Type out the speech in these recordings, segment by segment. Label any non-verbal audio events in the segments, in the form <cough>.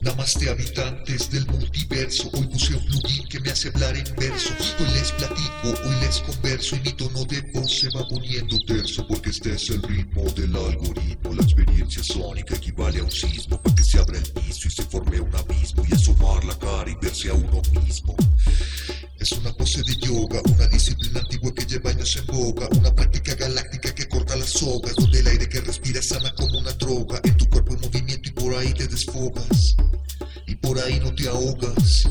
Namaste habitantes del multiverso, hoy puse un plugin que me hace hablar en verso. Hoy les platico, hoy les converso y mi tono de voz se va poniendo terso porque este es el ritmo del algoritmo. La experiencia sónica equivale a un sismo para que se abra el piso y se forme un abismo y asomar la cara y verse a uno mismo. Es una pose de yoga, una disciplina antigua que lleva años en boga, una práctica galáctica que corta las sogas, donde el aire que respiras sana como una droga, en tu cuerpo en movimiento y por ahí te desfogas, y por ahí no te ahogas.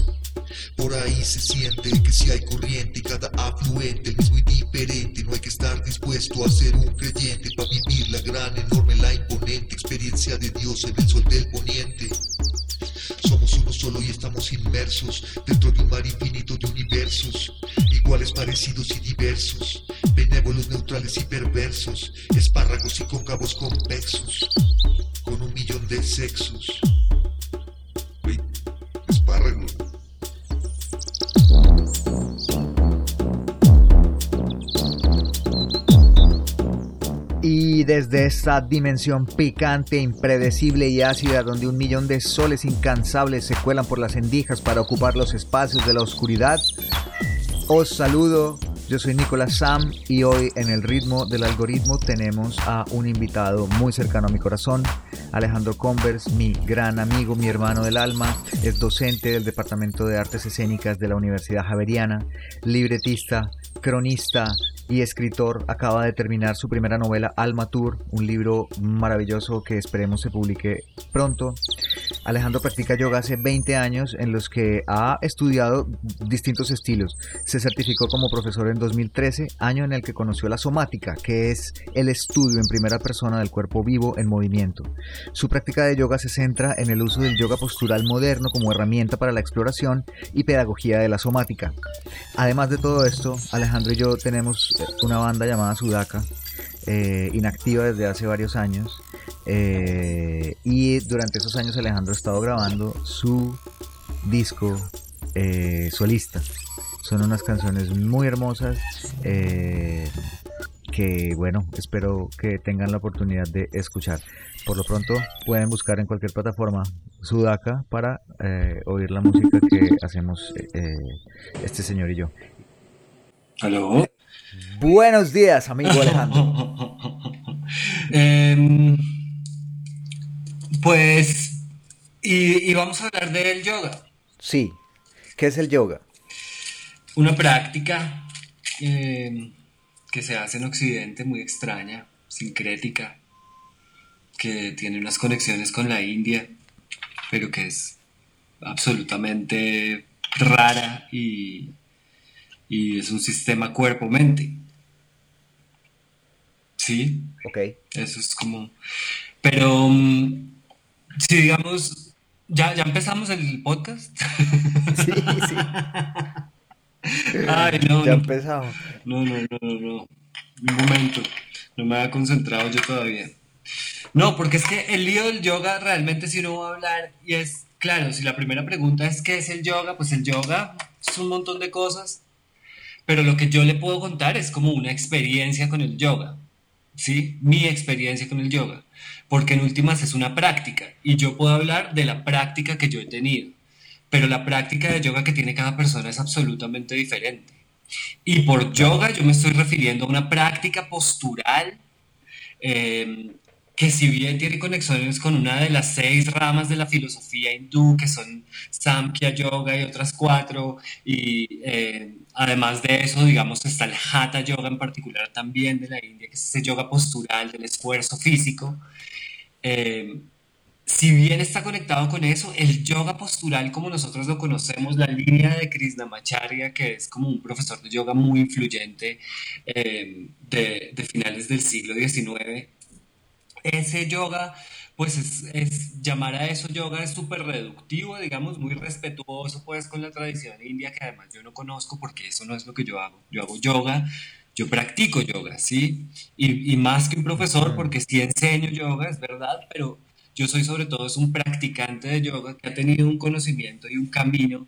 Por ahí se siente que si hay corriente cada afluente el mismo y diferente, no hay que estar dispuesto a ser un creyente para vivir la gran, enorme, la imponente experiencia de Dios en el sol del poniente. Somos uno solo y estamos inmersos dentro de un mar infinito iguales, parecidos y diversos, benévolos, neutrales y perversos, espárragos y cóncavos convexos, con un millón de sexos. Y desde esta dimensión picante, impredecible y ácida, donde un millón de soles incansables se cuelan por las endijas para ocupar los espacios de la oscuridad, os saludo. Yo soy Nicolás Sam y hoy en el ritmo del algoritmo tenemos a un invitado muy cercano a mi corazón, Alejandro Convers, mi gran amigo, mi hermano del alma, es docente del Departamento de Artes Escénicas de la Universidad Javeriana, libretista, cronista, y escritor, acaba de terminar su primera novela Alma Tour, un libro maravilloso que esperemos se publique pronto. Alejandro practica yoga hace 20 años en los que ha estudiado distintos estilos. Se certificó como profesor en 2013, año en el que conoció la somática, que es el estudio en primera persona del cuerpo vivo en movimiento. Su práctica de yoga se centra en el uso del yoga postural moderno como herramienta para la exploración y pedagogía de la somática. Además de todo esto, Alejandro y yo tenemos una banda llamada Sudaka, eh, inactiva desde hace varios años. eh, y durante esos años Alejandro ha estado grabando su disco eh, solista. Son unas canciones muy hermosas eh, que, bueno, espero que tengan la oportunidad de escuchar. Por lo pronto pueden buscar en cualquier plataforma Sudaka para eh, oír la música que <laughs> hacemos eh, eh, este señor y yo. ¿Aló? Buenos días, amigo <laughs> Alejandro. Em, pues, y, y vamos a hablar del yoga, Sí, ¿qué es el yoga? Una práctica em, que se hace en Occidente muy extraña, sincrética, que tiene unas conexiones con la India, pero que es absolutamente rara y, y es un sistema cuerpo-mente. ¿Sí? Ok. Eso es como... Pero mm, si digamos, ya, ya empezamos el podcast. <laughs> Sí, sí, Ay, <laughs> no, ya no, empezamos. no, no, no, no, no. Un momento, no me había concentrado yo todavía. No, porque es que el lío del yoga realmente si uno va a hablar y es, claro, si la primera pregunta es ¿qué es el yoga? Pues el yoga es un montón de cosas, pero lo que yo le puedo contar es como una experiencia con el yoga, ¿sí? Mi experiencia con el yoga, porque en últimas es una práctica y yo puedo hablar de la práctica que yo he tenido, pero la práctica de yoga que tiene cada persona es absolutamente diferente. Y por yoga yo me estoy refiriendo a una práctica postural eh, que si bien tiene conexiones con una de las seis ramas de la filosofía hindú, que son Samkhya Yoga y otras cuatro, y eh, además de eso, digamos, está el Hatha Yoga en particular también de la India, que es ese yoga postural del esfuerzo físico. Eh, si bien está conectado con eso, el yoga postural como nosotros lo conocemos, la línea de Krishnamacharya, que es como un profesor de yoga muy influyente eh, de, de finales del siglo XIX, ese yoga, pues es, es- llamar a eso yoga es súper reductivo, digamos, muy respetuoso pues con la tradición india, que además yo no conozco porque eso no es lo que yo hago. Yo hago yoga, yo practico yoga, ¿sí? Y, y más que un profesor, porque sí enseño yoga, es verdad, pero yo soy sobre todo es un practicante de yoga que ha tenido un conocimiento y un camino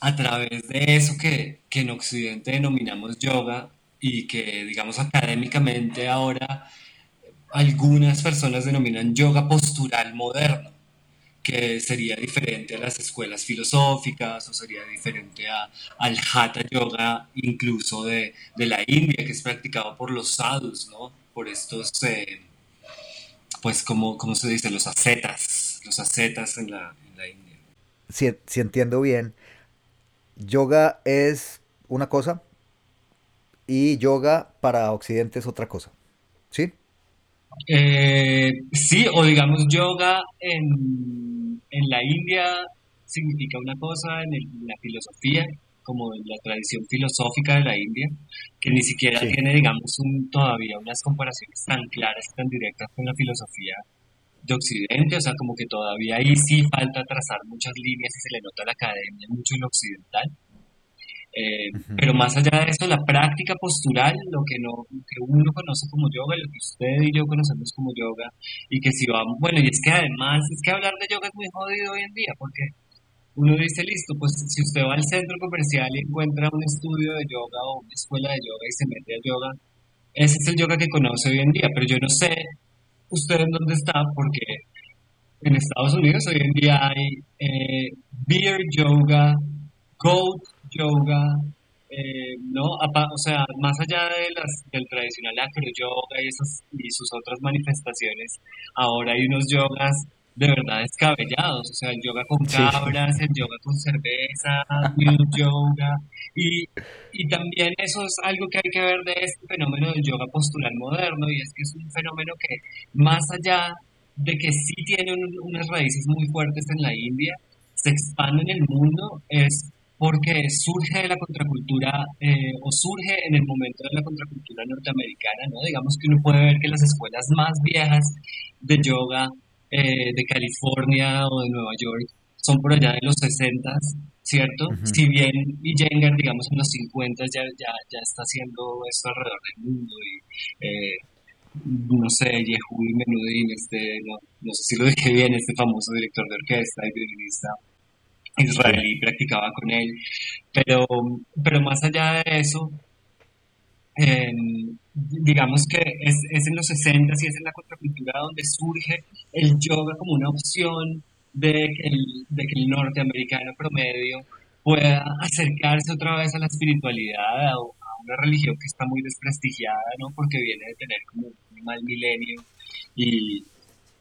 a través de eso que, que en Occidente denominamos yoga y que, digamos, académicamente ahora algunas personas denominan yoga postural moderno, que sería diferente a las escuelas filosóficas o sería diferente a, al Hatha Yoga incluso de, de, la India, que es practicado por los sadhus, ¿no? Por estos, eh, pues, como, ¿cómo se dice? Los ascetas, los ascetas en la, en la India. Si, si entiendo bien, yoga es una cosa y yoga para Occidente es otra cosa, ¿sí? Eh, sí, o digamos yoga en, en, la India significa una cosa, en, la filosofía, como en la tradición filosófica de la India, que ni siquiera tiene, digamos, un, todavía unas comparaciones tan claras y tan directas con la filosofía de Occidente, o sea, como que todavía ahí sí falta trazar muchas líneas y se le nota a la academia mucho en lo occidental. Eh, pero más allá de eso, la práctica postural, lo que, no, que uno conoce como yoga, lo que usted y yo conocemos como yoga, y que si vamos, bueno, y es que además, es que hablar de yoga es muy jodido hoy en día, porque uno dice, listo, pues si usted va al centro comercial y encuentra un estudio de yoga o una escuela de yoga y se mete a yoga, ese es el yoga que conoce hoy en día, pero yo no sé usted en dónde está, porque en Estados Unidos hoy en día hay eh, beer yoga, goat yoga, eh, ¿no? O sea, más allá de las, del tradicional acro yoga y, esas, y sus otras manifestaciones, ahora hay unos yogas de verdad descabellados, o sea, el yoga con cabras, el yoga con cerveza, new yoga, y, y también eso es algo que hay que ver de este fenómeno del yoga postural moderno, y es que es un fenómeno que más allá de que sí tiene unas raíces muy fuertes en la India, se expande en el mundo, es porque surge de la contracultura eh, o surge en el momento de la contracultura norteamericana, ¿no? Digamos que uno puede ver que las escuelas más viejas de yoga eh, de California o de Nueva York son por allá de los 60, ¿cierto? Si bien Iyengar, digamos, en los 50 ya, ya, ya está haciendo esto alrededor del mundo y eh, no sé, Yehudi Menudin, este, no, no, sé si lo dije bien, este famoso director de orquesta y violinista israelí practicaba con él. Pero, pero más allá de eso, em, digamos que es, es, en los 60 y es en la contracultura donde surge el yoga como una opción de que el, de que el norteamericano promedio pueda acercarse otra vez a la espiritualidad, a una religión que está muy desprestigiada, ¿no? Porque viene de tener como un mal milenio y,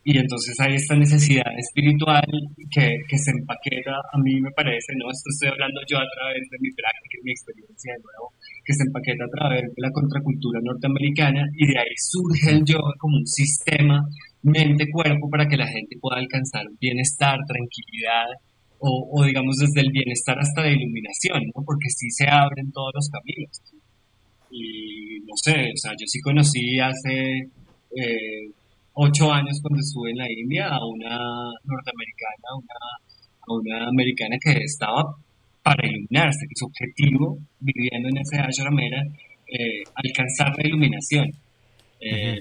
y entonces hay esta necesidad espiritual que, que, se empaqueta, a mí me parece, no esto estoy hablando yo a través de mi práctica y mi experiencia de nuevo, que se empaqueta a través de la contracultura norteamericana y de ahí surge el yoga como un sistema mente-cuerpo para que la gente pueda alcanzar bienestar, tranquilidad o, o, digamos desde el bienestar hasta la iluminación, ¿no? porque sí se abren todos los caminos. Y no sé, o sea, yo sí conocí hace... Eh, ocho años cuando estuve en la India a una norteamericana, una, a una americana que estaba para iluminarse, que su objetivo viviendo en ese ashram era eh, alcanzar la iluminación. Eh,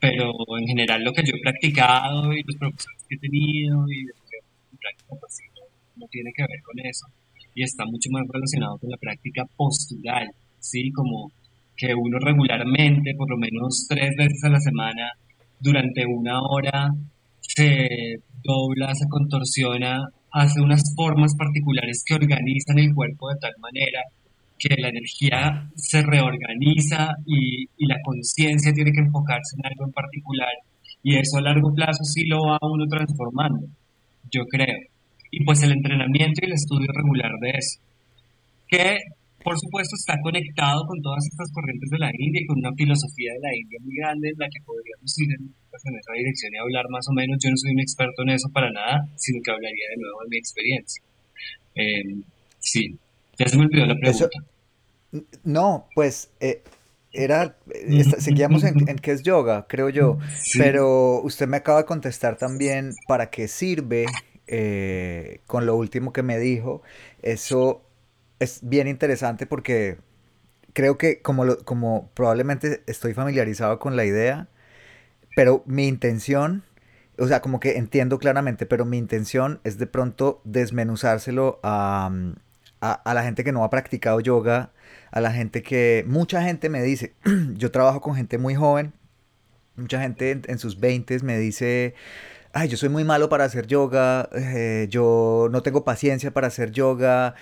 pero en general lo que yo he practicado y los profesores que he tenido y mi práctica pues, no, tiene que ver con eso y está mucho más relacionado con la práctica postural, ¿sí? Como que uno regularmente, por lo menos tres veces a la semana, durante una hora se dobla, se contorsiona, hace unas formas particulares que organizan el cuerpo de tal manera que la energía se reorganiza y, y la conciencia tiene que enfocarse en algo en particular y eso a largo plazo sí lo va uno transformando, yo creo. Y pues el entrenamiento y el estudio regular de eso, que por supuesto está conectado con todas estas corrientes de la India y con una filosofía de la India muy grande en la que podríamos ir en, pues, esa dirección y hablar más o menos. Yo no soy un experto en eso para nada, sino que hablaría de nuevo de mi experiencia. Eh, sí, ya se me olvidó la pregunta. no, pues eh, era, seguíamos en, qué es yoga, creo yo, pero usted me acaba de contestar también para qué sirve eh, con lo último que me dijo. Eso es bien interesante porque creo que como, lo, como probablemente estoy familiarizado con la idea, pero mi intención, o sea, como que entiendo claramente, pero mi intención es de pronto desmenuzárselo a, a, la gente que no ha practicado yoga, a la gente que, mucha gente me dice, <clears throat> yo trabajo con gente muy joven, mucha gente en, sus 20 me dice, ay, yo soy muy malo para hacer yoga, eh, yo no tengo paciencia para hacer yoga,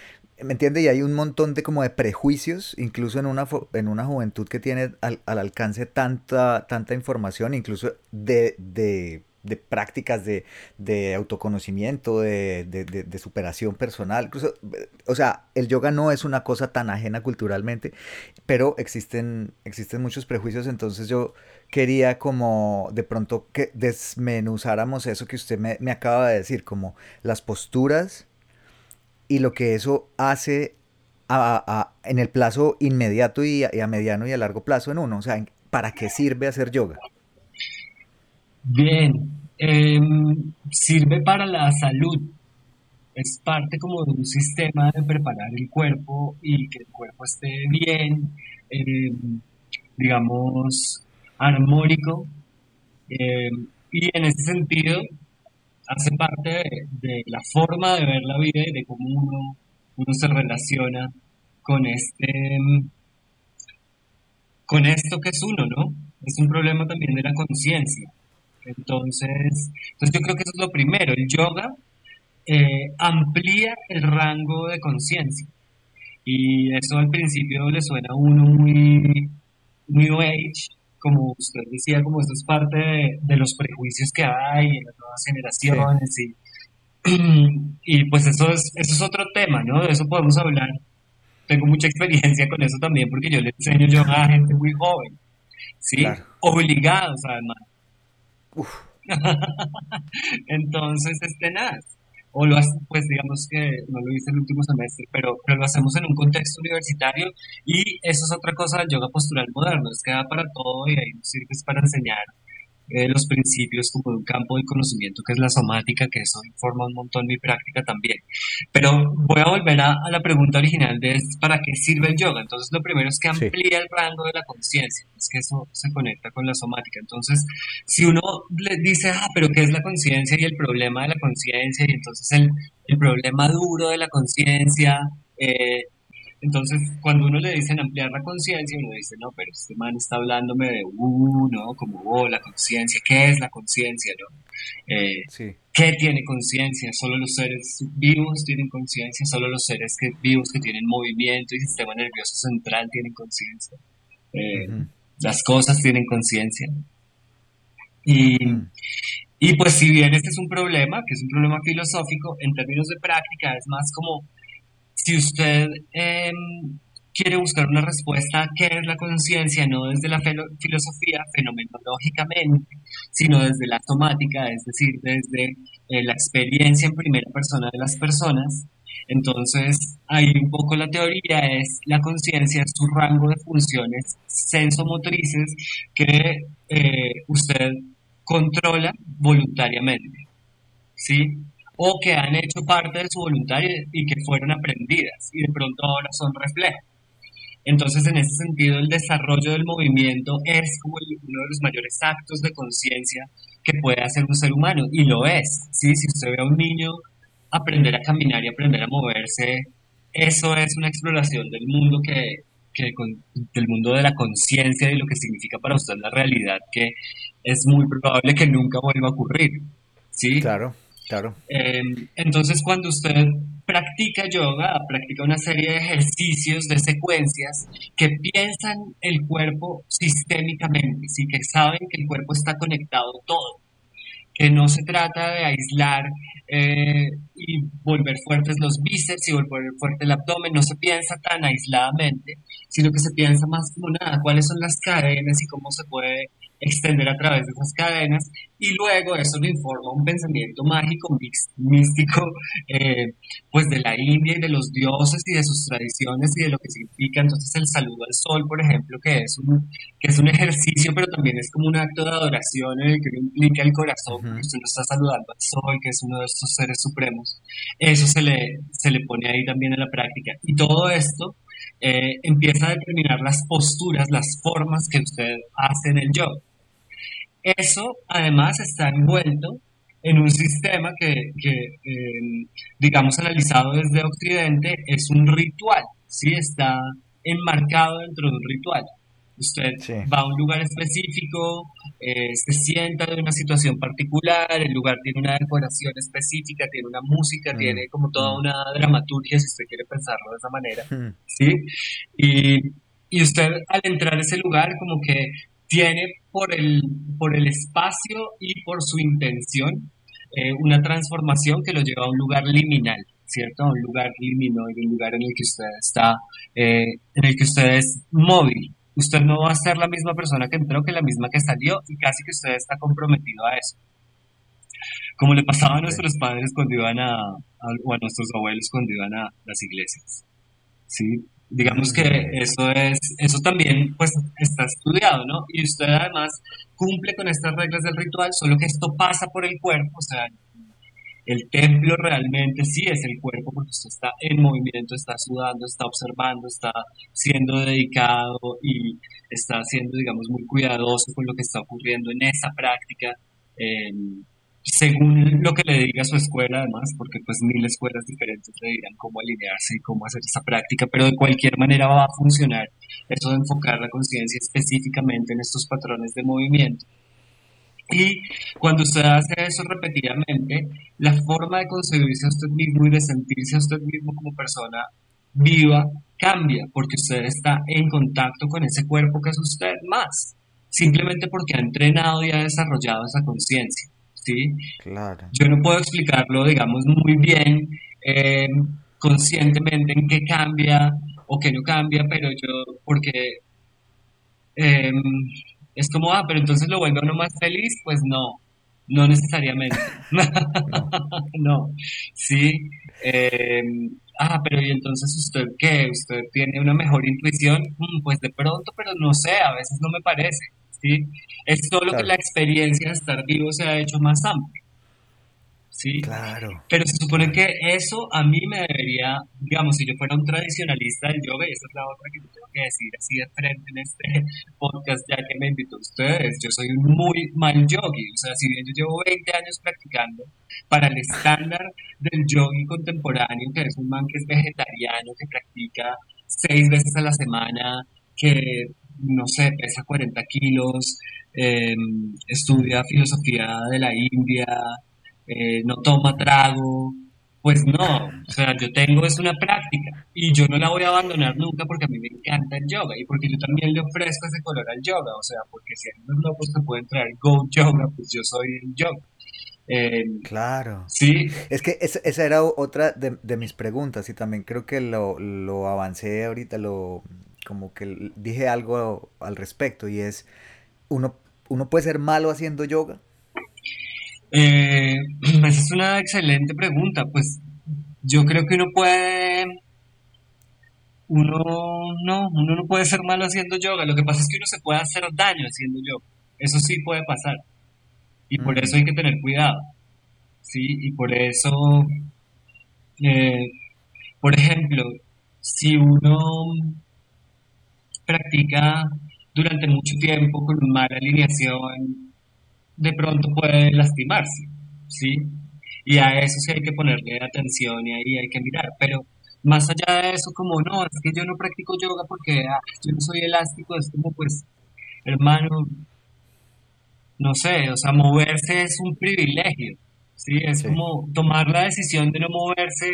¿me entiende? Y hay un montón de como de prejuicios, incluso en una, en una juventud que tiene al, alcance tanta, tanta información, incluso de, de de prácticas de, de autoconocimiento, de, de, superación personal. Incluso, o sea, el yoga no es una cosa tan ajena culturalmente, pero existen, existen muchos prejuicios, entonces yo quería como de pronto que desmenuzáramos eso que usted me, me acaba de decir, como las posturas y lo que eso hace a, en el plazo inmediato y a, y a mediano y a largo plazo en uno, o sea, ¿para qué sirve hacer yoga? Bien, em, sirve para la salud. Es parte como de un sistema de preparar el cuerpo y que el cuerpo esté bien, em, digamos, armónico. Em, y en ese sentido, hace parte de, la forma de ver la vida y de cómo uno, uno se relaciona con este con esto que es uno, ¿no? Es un problema también de la conciencia. Entonces, entonces yo creo que eso es lo primero. El yoga eh, amplía el rango de conciencia. Y eso al principio le suena a uno muy New Age, como usted decía, como esto es parte de, los prejuicios que hay en las nuevas generaciones. Y, <clears throat> y pues eso es, eso es otro tema, ¿no? De eso podemos hablar. Tengo mucha experiencia con eso también porque yo le enseño yoga a gente muy joven, ¿sí? Obligados además. <laughs> Entonces, este nada. O lo hace, pues digamos que no lo hice el último semestre, pero, pero lo hacemos en un contexto universitario y eso es otra cosa del yoga postural moderno, es que da para todo y ahí nos sirve para enseñar eh, los principios como de un campo de conocimiento que es la somática, que eso informa un montón mi práctica también. Pero voy a volver a, la pregunta original de para qué sirve el yoga. Entonces lo primero es que amplía el rango de la conciencia, es que eso se conecta con la somática. Entonces, si uno le dice, ah, pero ¿qué es la conciencia y el problema de la conciencia? Y entonces el, el problema duro de la conciencia, eh, entonces, cuando uno le dicen ampliar la conciencia, uno dice, no, pero este man está hablándome de uno, como, oh, la conciencia, ¿qué es la conciencia, no? Eh, ¿Qué tiene conciencia? Solo los seres vivos tienen conciencia, solo los seres que, vivos que tienen movimiento y sistema nervioso central tienen conciencia. Eh, las cosas tienen conciencia. Y, y pues si bien este es un problema, que es un problema filosófico, en términos de práctica es más como si usted em, quiere buscar una respuesta a qué es la conciencia, no desde la filosofía fenomenológicamente, sino desde la somática, es decir, desde eh, la experiencia en primera persona de las personas, entonces, ahí un poco la teoría es la conciencia, es su rango de funciones sensomotrices que eh, usted controla voluntariamente. ¿Sí? O que han hecho parte de su voluntario y que fueron aprendidas y de pronto ahora son reflejos. Entonces, en ese sentido, el desarrollo del movimiento es como uno de los mayores actos de conciencia que puede hacer un ser humano, y lo es. ¿sí? Si usted ve a un niño aprender a caminar y aprender a moverse, eso es una exploración del mundo que, que del mundo de la conciencia y lo que significa para usted la realidad, que es muy probable que nunca vuelva a ocurrir. ¿sí? Claro. Claro. Em, entonces, cuando usted practica yoga, practica una serie de ejercicios, de secuencias que piensan el cuerpo sistémicamente, ¿sí? que saben que el cuerpo está conectado todo, que no se trata de aislar eh, y volver fuertes los bíceps y volver fuerte el abdomen, no se piensa tan aisladamente, sino que se piensa más como nada, cuáles son las cadenas y cómo se puede extender a través de esas cadenas y luego eso lo informa un pensamiento mágico, místico, <laughs> eh, pues de la India y de los dioses y de sus tradiciones y de lo que significa entonces el saludo al sol, por ejemplo, que es un, que es un ejercicio, pero también es como un acto de adoración en el que implica el corazón, porque usted lo está saludando al sol, que es uno de estos seres supremos. Eso se le, se le pone ahí también en la práctica. Y todo esto eh, empieza a determinar las posturas, las formas que usted hace en el yoga. Eso además está envuelto en un sistema que, em, digamos, analizado desde Occidente, es un ritual, ¿sí? Está enmarcado dentro de un ritual. Usted va a un lugar específico, eh, se sienta de una situación particular, el lugar tiene una decoración específica, tiene una música, mm, tiene como toda mm. una dramaturgia, si usted quiere pensarlo de esa manera, mm. ¿sí? Y, y usted al entrar a ese lugar como que tiene por el, por el espacio y por su intención eh, una transformación que lo lleva a un lugar liminal, ¿cierto? A un lugar liminoide, un lugar en el que usted está, eh, en el que usted es móvil. Usted no va a ser la misma persona que entró que la misma que salió y casi que usted está comprometido a eso. Como le pasaba a nuestros padres cuando iban a, a o a nuestros abuelos cuando iban a las iglesias. ¿Sí? Digamos que eso es, eso también pues está estudiado, ¿no? Y usted además cumple con estas reglas del ritual, solo que esto pasa por el cuerpo, o sea, el templo realmente sí es el cuerpo porque usted está en movimiento, está sudando, está observando, está siendo dedicado y está siendo, digamos, muy cuidadoso con lo que está ocurriendo en esa práctica. Según lo que le diga su escuela, además, porque pues mil escuelas diferentes le dirán cómo alinearse y cómo hacer esa práctica, pero de cualquier manera va a funcionar eso de enfocar la conciencia específicamente en estos patrones de movimiento. Y cuando usted hace eso repetidamente, la forma de concebirse a usted mismo y de sentirse a usted mismo como persona viva cambia, porque usted está en contacto con ese cuerpo que es usted más, simplemente porque ha entrenado y ha desarrollado esa conciencia. ¿sí? Claro. Yo no puedo explicarlo, digamos, muy bien, eh, conscientemente en qué cambia o qué no cambia, pero yo, porque em, es como, ah, pero entonces lo vuelve a uno más feliz, pues no, no necesariamente. <laughs> no, sí. Em, ah, pero ¿y entonces usted qué? ¿Usted tiene una mejor intuición? Mm, pues de pronto, pero no sé, a veces no me parece. ¿sí? Es solo que la experiencia de estar vivo se ha hecho más amplia. ¿Sí? Claro. Pero se supone que eso a mí me debería, digamos, si yo fuera un tradicionalista del yoga, y esa es la otra que yo tengo que decir así de frente en este <laughs> podcast, ya que me invitó a ustedes, yo soy un muy mal yogi, o sea, si bien yo llevo 20 años practicando, para el estándar del yogi contemporáneo, que es un man que es vegetariano, que practica seis veces a la semana, que no sé, pesa 40 kilos, em, estudia filosofía de la India, eh, no toma trago, pues no, o sea, yo tengo es una práctica y yo no la voy a abandonar nunca porque a mí me encanta el yoga y porque yo también le ofrezco ese color al yoga, o sea, porque si hay unos locos que pueden traer Go Yoga, pues yo soy el yoga. Em, claro. Sí. Es que esa, era otra de, de, mis preguntas y también creo que lo, lo avancé ahorita, lo, como que dije algo al respecto y es, ¿uno, uno puede ser malo haciendo yoga? Eh, <clears throat> esa es una excelente pregunta. Pues yo creo que uno puede, uno no, uno no puede ser malo haciendo yoga. Lo que pasa es que uno se puede hacer daño haciendo yoga. Eso sí puede pasar. Y por eso hay que tener cuidado. Sí, y por eso, eh, por ejemplo, si uno practica durante mucho tiempo con mala alineación, de pronto puede lastimarse, ¿sí? Y a eso sí hay que ponerle atención y ahí hay que mirar, pero más allá de eso, como no, es que yo no practico yoga porque ah, yo no soy elástico, es como pues, hermano, no sé, o sea, moverse es un privilegio, ¿sí? Es como tomar la decisión de no moverse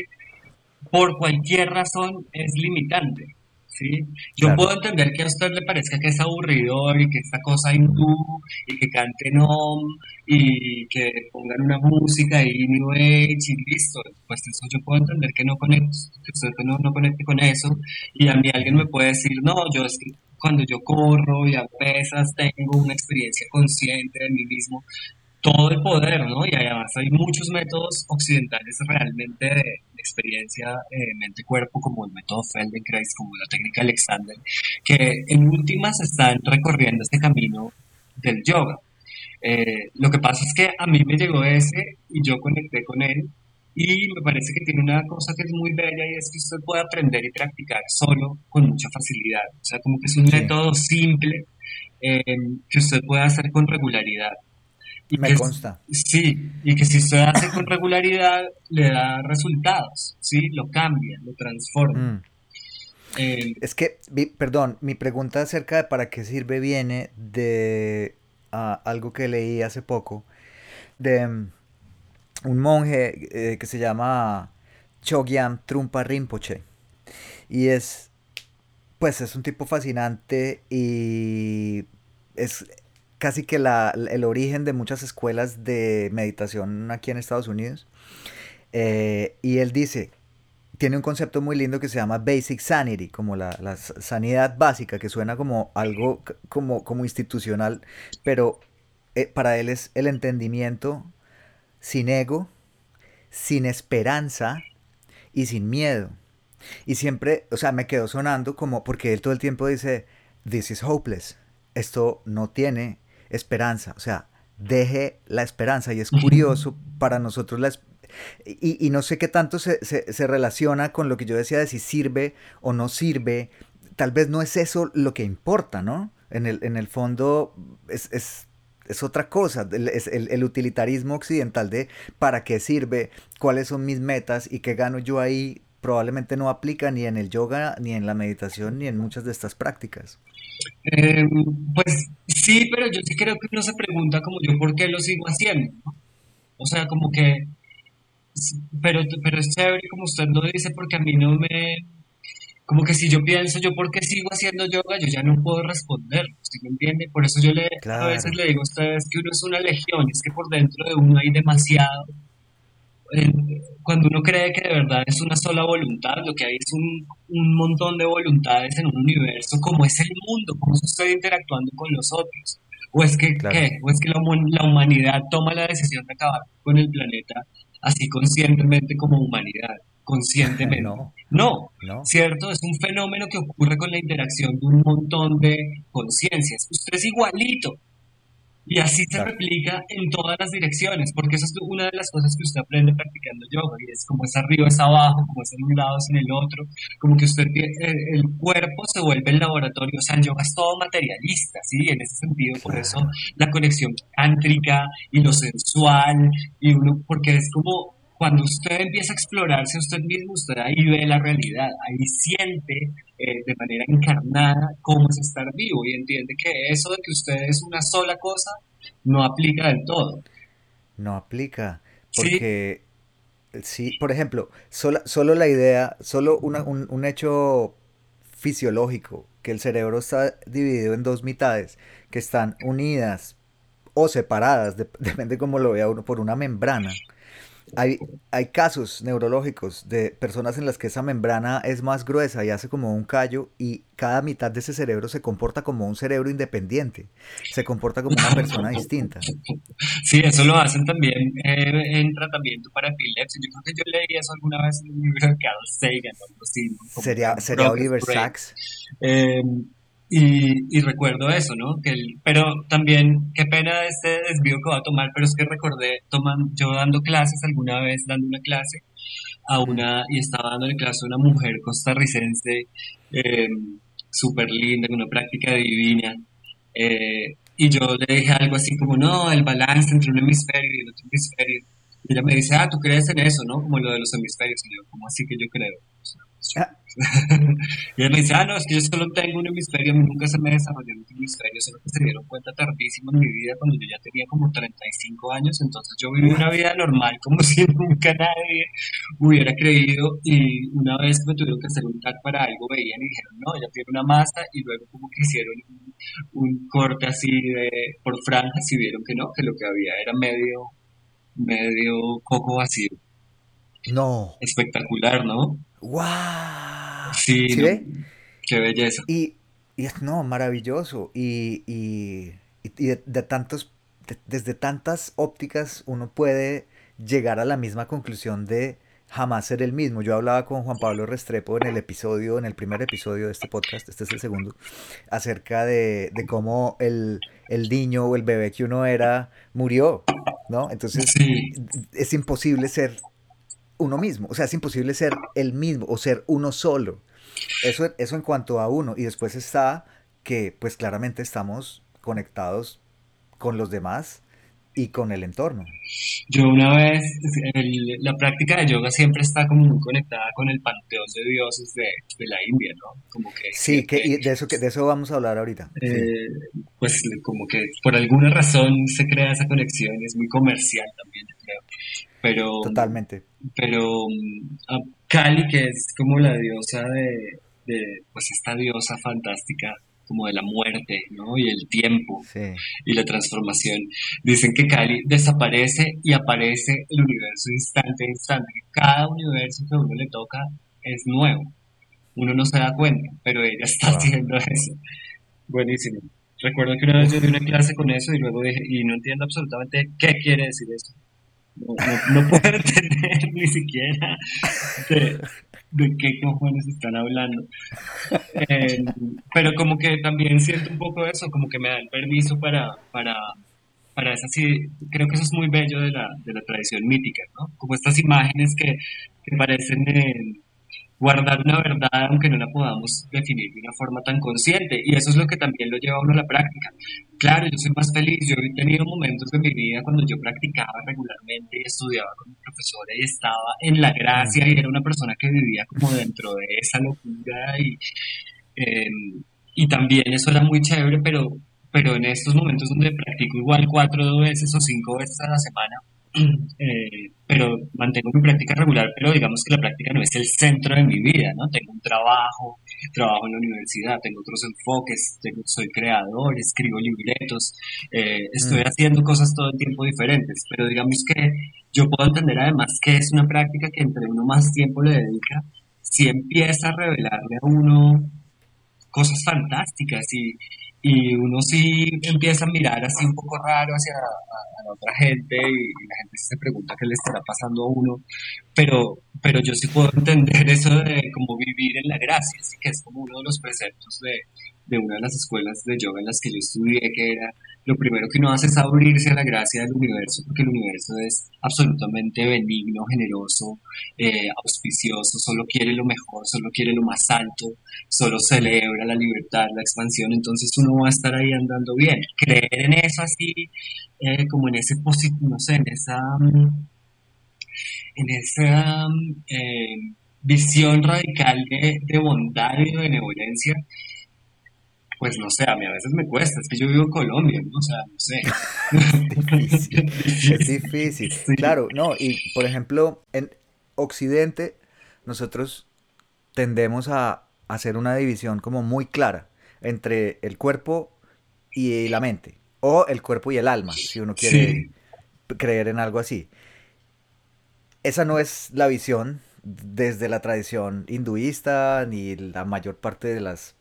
por cualquier razón es limitante. ¿Sí? Yo puedo entender que a usted le parezca que es aburrido y que esta cosa hindú y que canten Om y que pongan una música y New Age y listo. Pues eso yo puedo entender que no conecte, que usted no, no conecte con eso y a mí alguien me puede decir, no, yo es que cuando yo corro y a pesas tengo una experiencia consciente de mí mismo todo el poder, ¿no? Y además hay muchos métodos occidentales realmente de, experiencia eh, mente-cuerpo, como el método Feldenkrais, como la técnica Alexander, que en últimas están recorriendo este camino del yoga. Eh, lo que pasa es que a mí me llegó ese y yo conecté con él y me parece que tiene una cosa que es muy bella y es que usted puede aprender y practicar solo con mucha facilidad. O sea, como que es un método simple eh, que usted puede hacer con regularidad. Me consta. Sí, y que si se hace con regularidad le da resultados, ¿sí? Lo cambia, lo transforma. Mm. Eh, es que, perdón, mi pregunta acerca de para qué sirve viene de a algo que leí hace poco de mm, un monje eh, que se llama Chogyam Trumpa Rinpoche. Y es, pues es un tipo fascinante y es casi que el origen de muchas escuelas de meditación aquí en Estados Unidos. Eh, y él dice, tiene un concepto muy lindo que se llama Basic Sanity, como la, sanidad básica, que suena como algo como, como institucional, pero eh, para él es el entendimiento sin ego, sin esperanza y sin miedo. Y siempre, o sea, me quedó sonando como porque él todo el tiempo dice, this is hopeless, esto no tiene esperanza, o sea, deje la esperanza y es curioso para nosotros la y, y, no sé qué tanto se, se, relaciona con lo que yo decía de si sirve o no sirve, tal vez no es eso lo que importa, ¿no? En el, en el fondo es, es es otra cosa, es el, utilitarismo occidental de para qué sirve, cuáles son mis metas y qué gano yo ahí, probablemente no aplica ni en el yoga, ni en la meditación, ni en muchas de estas prácticas. Em, pues sí, pero yo sí creo que uno se pregunta como yo por qué lo sigo haciendo. O sea, como que, pero, pero es chévere como usted lo dice porque a mí no me, como que si yo pienso yo por qué sigo haciendo yoga, yo ya no puedo responder, ¿usted me entiende? Por eso yo le, a veces le digo a ustedes que uno es una legión, es que por dentro de uno hay demasiado. Cuando uno cree que de verdad es una sola voluntad, lo que hay es un, un montón de voluntades en un universo, como es el mundo, cómo se está interactuando con los otros. O es que, ¿qué? O es que la, la humanidad toma la decisión de acabar con el planeta así conscientemente como humanidad conscientemente. <laughs> No, no, ¿cierto? Es un fenómeno que ocurre con la interacción de un montón de conciencias. Usted es igualito. Y así se replica en todas las direcciones, porque esa es una de las cosas que usted aprende practicando yoga, y es como es arriba, es abajo, como es en un lado, es en el otro, como que usted, el, el cuerpo se vuelve el laboratorio, o sea, el yoga es todo materialista, ¿sí? En ese sentido, por eso la conexión cántrica y lo sensual, y uno, porque es como cuando usted empieza a explorarse usted mismo, usted ahí ve la realidad, ahí siente eh, de manera encarnada cómo es estar vivo y entiende que eso de que usted es una sola cosa no aplica del todo. No aplica, porque sí, por ejemplo, solo la idea, solo un, un hecho fisiológico, que el cerebro está dividido en dos mitades, que están unidas o separadas, <laughs> depende cómo lo vea uno, por una membrana. Hay, hay casos neurológicos de personas en las que esa membrana es más gruesa y hace como un callo y cada mitad de ese cerebro se comporta como un cerebro independiente, se comporta como una persona distinta. Sí, eso lo hacen también eh, en tratamiento para epilepsia. Yo creo que yo leí eso alguna vez en un libro de Carl Sagan o algo así. Sería, sería Oliver Sacks. Eh, y, recuerdo eso, ¿no? Que pero también, qué pena este desvío que va a tomar, pero es que recordé, toman, yo dando clases alguna vez, dando una clase a una, y estaba dando clase a una mujer costarricense eh, súper linda, con una práctica divina. Eh, y yo le dije algo así como, no, el balance entre un hemisferio y el otro hemisferio. Y ella me dice, ah, tú crees en eso, ¿no? Como lo de los hemisferios. Y yo, ¿cómo así que yo creo? Ah. Y él me dice, ah, no, es que yo solo tengo un hemisferio, nunca se me desarrolló un hemisferio, solo que se dieron cuenta tardísimo en mi vida cuando yo ya tenía como 35 años, entonces yo viví una vida normal como <laughs> si nunca nadie hubiera creído y una vez que me tuvieron que hacer un tag para algo veían y dijeron, no, ella tiene una masa y luego como que hicieron un, corte así de, por franjas y vieron que no, que lo que había era medio, medio coco vacío. No. Espectacular, ¿no? ¡Wow! Sí, qué belleza. Y, y, no, maravilloso. Y, y, de, tantos, desde tantas ópticas uno puede llegar a la misma conclusión de jamás ser el mismo. Yo hablaba con Juan Pablo Restrepo en el episodio, en el primer episodio de este podcast, este es el segundo, acerca de, de cómo el, el, niño o el bebé que uno era murió, ¿no? Entonces es imposible ser uno mismo. O sea, es imposible ser el mismo o ser uno solo. Eso, eso en cuanto a uno. Y después está que pues claramente estamos conectados con los demás y con el entorno. Yo una vez, la práctica de yoga siempre está como muy conectada con el panteón de dioses de, la India, ¿no? Como que sí, que, de, eso, que de eso vamos a hablar ahorita. Eh, pues como que por alguna razón se crea esa conexión, es muy comercial también. Pero, Totalmente. Pero mm, Cali, que es como la diosa de, de, pues esta diosa fantástica como de la muerte, ¿no? Y el tiempo y la transformación. Dicen que Cali desaparece y aparece el universo instante a instante. Cada universo que a uno le toca es nuevo. Uno no se da cuenta, pero ella está haciendo eso. Buenísimo. Recuerdo que una vez yo di una clase con eso y luego dije, y no entiendo absolutamente qué quiere decir eso. No, no, puedo <laughs> entender ni siquiera de, qué cojones están hablando. Em, pero como que también siento un poco eso, como que me da el permiso para, para, para esa sí, creo que eso es muy bello de la, de la tradición mítica, ¿no? Como estas imágenes que, que parecen... En, guardar una verdad aunque no la podamos definir de una forma tan consciente. Y eso es lo que también lo lleva uno a la práctica. Claro, yo soy más feliz. Yo he tenido momentos de mi vida cuando yo practicaba regularmente y estudiaba con mi profesora y estaba en la gracia y era una persona que vivía como dentro de esa locura y, em, y también eso era muy chévere, pero, pero en estos momentos donde practico igual cuatro veces o cinco veces a la semana, eh, pero mantengo mi práctica regular, pero digamos que la práctica no es el centro de mi vida, ¿no? Tengo un trabajo, trabajo en la universidad, tengo otros enfoques, soy creador, escribo libretos, eh, estoy mm. haciendo cosas todo el tiempo diferentes, pero digamos que yo puedo entender además que es una práctica que entre uno más tiempo le dedica, si empieza a revelarle a uno cosas fantásticas y, y uno sí empieza a mirar así un poco raro hacia a, la otra gente y, la gente se pregunta qué le estará pasando a uno, pero, pero yo sí puedo entender eso de cómo vivir en la gracia, así que es como uno de los preceptos de, de una de las escuelas de yoga en las que yo estudié, que era lo primero que uno hace es abrirse a la gracia del universo, porque el universo es absolutamente benigno, generoso, eh, auspicioso, solo quiere lo mejor, solo quiere lo más alto, solo celebra la libertad, la expansión, entonces uno va a estar ahí andando bien. Creer en eso así, eh, como en ese positivo, no sé, en esa, en esa eh, visión radical de, de bondad y de benevolencia, pues no sé, a mí a veces me cuesta, es que yo vivo en Colombia, ¿no? O sea, no sé. <laughs> es difícil. Claro, no, y por ejemplo, en Occidente nosotros tendemos a hacer una división como muy clara entre el cuerpo y la mente, o el cuerpo y el alma, si uno quiere creer en algo así. Esa no es la visión desde la tradición hinduista ni la mayor parte de las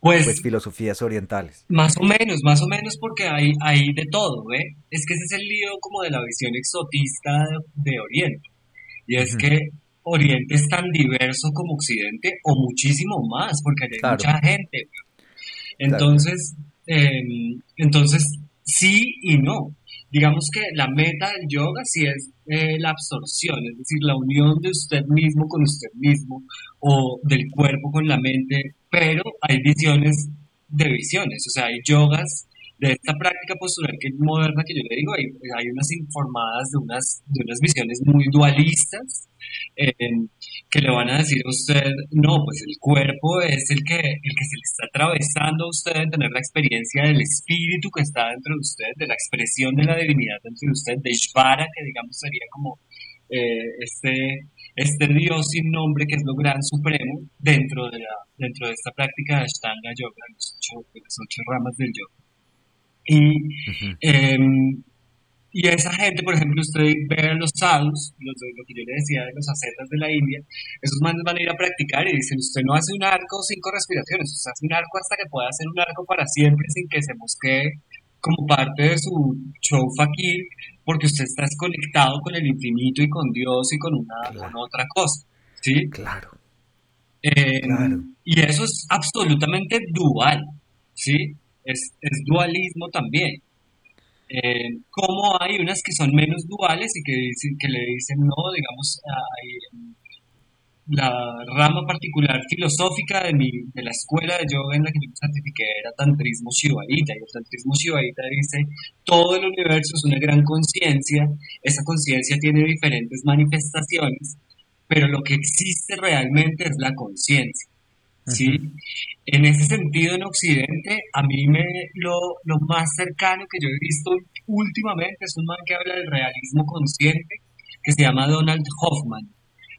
pues, pues, filosofías orientales. Más o menos, más o menos porque hay, hay de todo, ¿ve? Es que ese es el lío como de la visión exotista de, Oriente. Y es que Oriente es tan diverso como Occidente o muchísimo más, porque hay mucha gente. Entonces, em, entonces, sí y no. Digamos que la meta del yoga sí es eh, la absorción, es decir, la unión de usted mismo con usted mismo o del cuerpo con la mente pero hay visiones de visiones, o sea, hay yogas de esta práctica postural que es moderna que yo le digo, hay, hay unas informadas de unas, de unas visiones muy dualistas em, que le van a decir a usted, no, pues el cuerpo es el que, el que se le está atravesando a usted en tener la experiencia del espíritu que está dentro de usted, de la expresión de la divinidad dentro de usted, de Ishvara, que digamos sería como eh, este este Dios sin nombre que es lo gran supremo dentro de, la, dentro de esta práctica de Ashtanga Yoga, los ocho, las ocho ramas del yoga. Y, em, y esa gente, por ejemplo, usted ve a los sadhus, los, lo que yo le decía de los ascetas de la India, esos manes van a ir a practicar y dicen, usted no hace un arco cinco respiraciones, usted hace un arco hasta que pueda hacer un arco para siempre sin que se mosquee como parte de su show fakir, porque usted está desconectado con el infinito y con Dios y con una otra cosa. ¿Sí? Eh, claro. Y eso es absolutamente dual. ¿Sí? Es, dualismo también. Eh, como hay unas que son menos duales y que, dicen, que le dicen no, digamos, hay, la rama particular filosófica de, mi, de la escuela de yoga en la que yo me certifiqué era tantrismo shivaíta. Y el tantrismo shivaíta dice, todo el universo es una gran conciencia, esa conciencia tiene diferentes manifestaciones, pero lo que existe realmente es la conciencia. ¿sí? En ese sentido, en Occidente, a mí me lo, lo más cercano que yo he visto últimamente es un man que habla del realismo consciente, que se llama Donald Hoffman,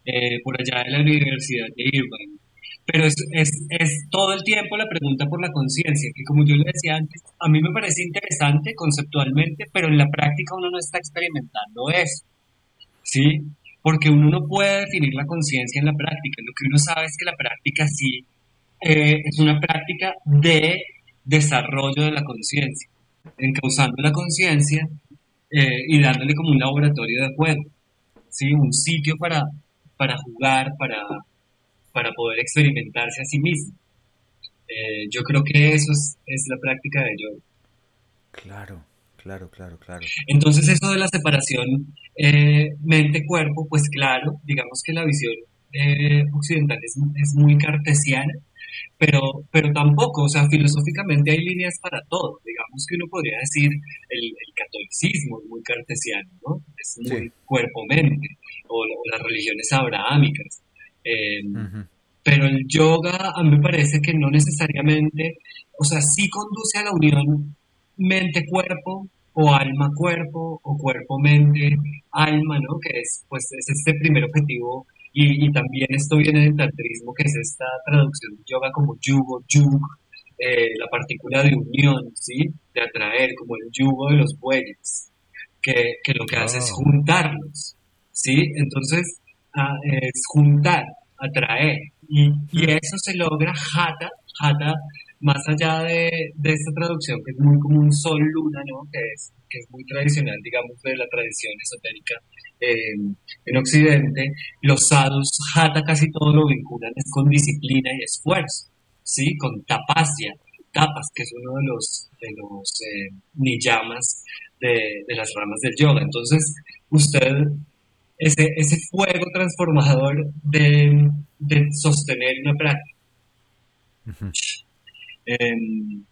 eh, por allá de la Universidad de Irvine. Pero es, es, es, todo el tiempo la pregunta por la conciencia, que como yo le decía antes, a mí me parece interesante conceptualmente, pero en la práctica uno no está experimentando eso. ¿Sí? Porque uno no puede definir la conciencia en la práctica. Lo que uno sabe es que la práctica sí eh, es una práctica de desarrollo de la conciencia, encauzando la conciencia eh, y dándole como un laboratorio de juego, ¿sí? un sitio para, para jugar, para, para poder experimentarse a sí mismo. Eh, yo creo que eso es, es la práctica de yoga. Claro, claro, claro, claro. Entonces eso de la separación mente-cuerpo, pues claro, digamos que la visión occidental es, es muy cartesiana, pero, pero tampoco, o sea, filosóficamente hay líneas para todo. Digamos que uno podría decir el, catolicismo es muy cartesiano, ¿no? Es muy cuerpo-mente, o, las religiones abrahámicas. Em, pero el yoga a mí me parece que no necesariamente, o sea, sí conduce a la unión mente-cuerpo, o alma-cuerpo, o cuerpo-mente-alma, ¿no? Que es, pues, es este primer objetivo y, también esto viene del tantrismo, que es esta traducción de yoga como yugo, yug, eh, la partícula de unión, ¿sí? De atraer, como el yugo de los bueyes, que, que lo que hace es ah. juntarlos, ¿sí? Entonces, ah, es juntar, atraer. Y, y, eso se logra jata, jata, más allá de, de esta traducción que es muy como un sol-luna, ¿no? Que es, que es muy tradicional, digamos, de la tradición esotérica en Occidente, los sadhus jata casi todo lo vinculan es con disciplina y esfuerzo, ¿sí? Con tapasya, tapas, que es uno de los, de los eh, niyamas de, de, las ramas del yoga. Entonces, usted, ese, ese fuego transformador de, de sostener una práctica. Em,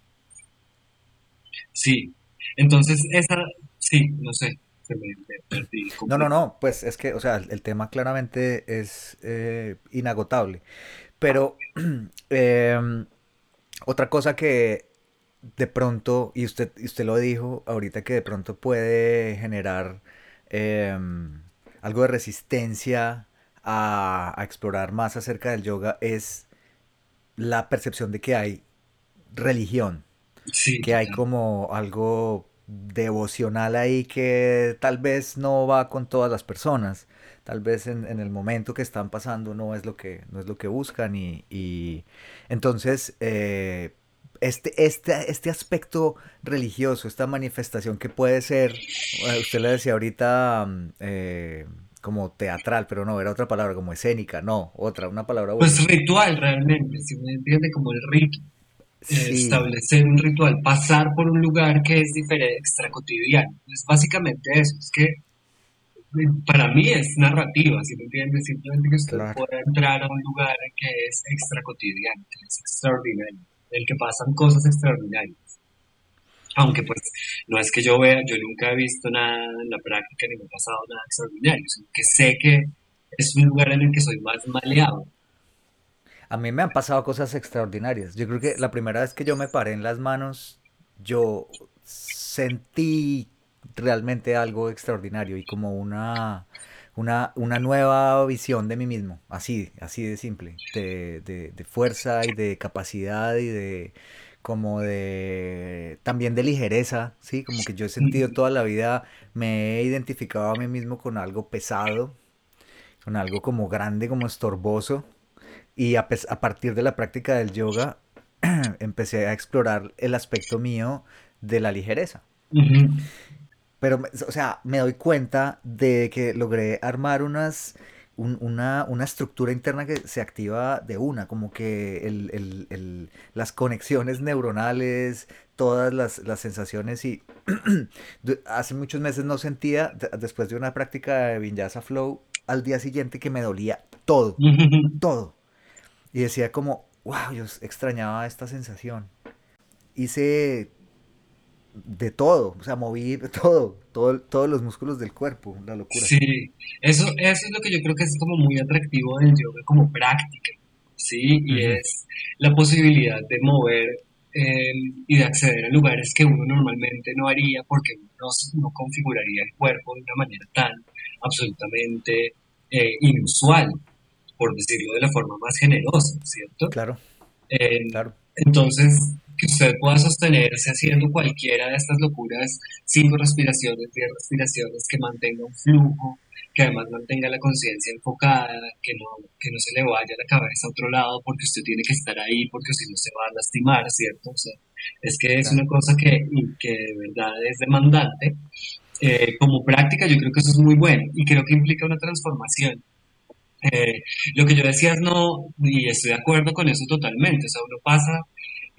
sí, entonces esa, sí, no sé, no, no, no, pues es que, o sea, el tema claramente es eh, inagotable. Pero <clears throat> em, otra cosa que de pronto, y usted, usted lo dijo ahorita, que de pronto puede generar em, algo de resistencia a, explorar más acerca del yoga, es la percepción de que hay religión. que hay como algo devocional ahí que tal vez no va con todas las personas. Tal vez en, el momento que están pasando no es lo que, no es lo que buscan. Y, entonces, eh, este, este, este aspecto religioso, esta manifestación que puede ser, eh, usted le decía ahorita mm, eh, como teatral, pero no, era otra palabra, como escénica, no, otra, una palabra. Pues ritual realmente, si me entiende, como el rito. Eh, establecer un ritual, pasar por un lugar que es diferente, extra cotidiano. Es básicamente eso, es que para mí es narrativa, si me entiendes, simplemente que usted pueda entrar a un lugar que es extra cotidiano, que es extraordinario, en el que pasan cosas extraordinarias. Aunque pues no es que yo vea, yo nunca he visto nada en la práctica ni me ha pasado nada extraordinario, sino que sé que es un lugar en el que soy más maleado, a mí me han pasado cosas extraordinarias. Yo creo que la primera vez que yo me paré en las manos, yo sentí realmente algo extraordinario y como una, una, una nueva visión de mí mismo, así, así de simple, de, de, fuerza y de capacidad y de como de también de ligereza, sí, como que yo he sentido toda la vida, me he identificado a mí mismo con algo pesado, con algo como grande, como estorboso, y a, partir de la práctica del yoga, <clears throat> empecé a explorar el aspecto mío de la ligereza. Pero, o sea, me doy cuenta de que logré armar unas, una, estructura interna que se activa de una, como que las conexiones neuronales, todas las, sensaciones y <clears throat> hace muchos meses no sentía, después de una práctica de Vinyasa Flow, al día siguiente que me dolía todo, <laughs> todo. Y decía como, wow, yo extrañaba esta sensación. Hice de todo, o sea, moví <laughs> todo, todo, todos los músculos del cuerpo, la locura. Sí, eso, eso es lo que yo creo que es como muy atractivo del yoga como práctica, ¿sí? Y es la posibilidad de mover eh, y de acceder a lugares que uno normalmente no haría porque uno no, configuraría el cuerpo de una manera tan absolutamente eh, inusual, por decirlo de la forma más generosa, ¿cierto? Claro. Eh, claro. Entonces, que usted pueda sostenerse haciendo cualquiera de estas locuras, cinco respiraciones, diez respiraciones, que mantenga un flujo, que además mantenga la conciencia enfocada, que no, que no se le vaya la cabeza a otro lado porque usted tiene que estar ahí, porque si no se va a lastimar, ¿cierto? O sea, es que es una cosa que, que de verdad es demandante. Eh, como práctica yo creo que eso es muy bueno y creo que implica una transformación. Eh, lo que yo decía es no, y estoy de acuerdo con eso totalmente, o sea, uno pasa,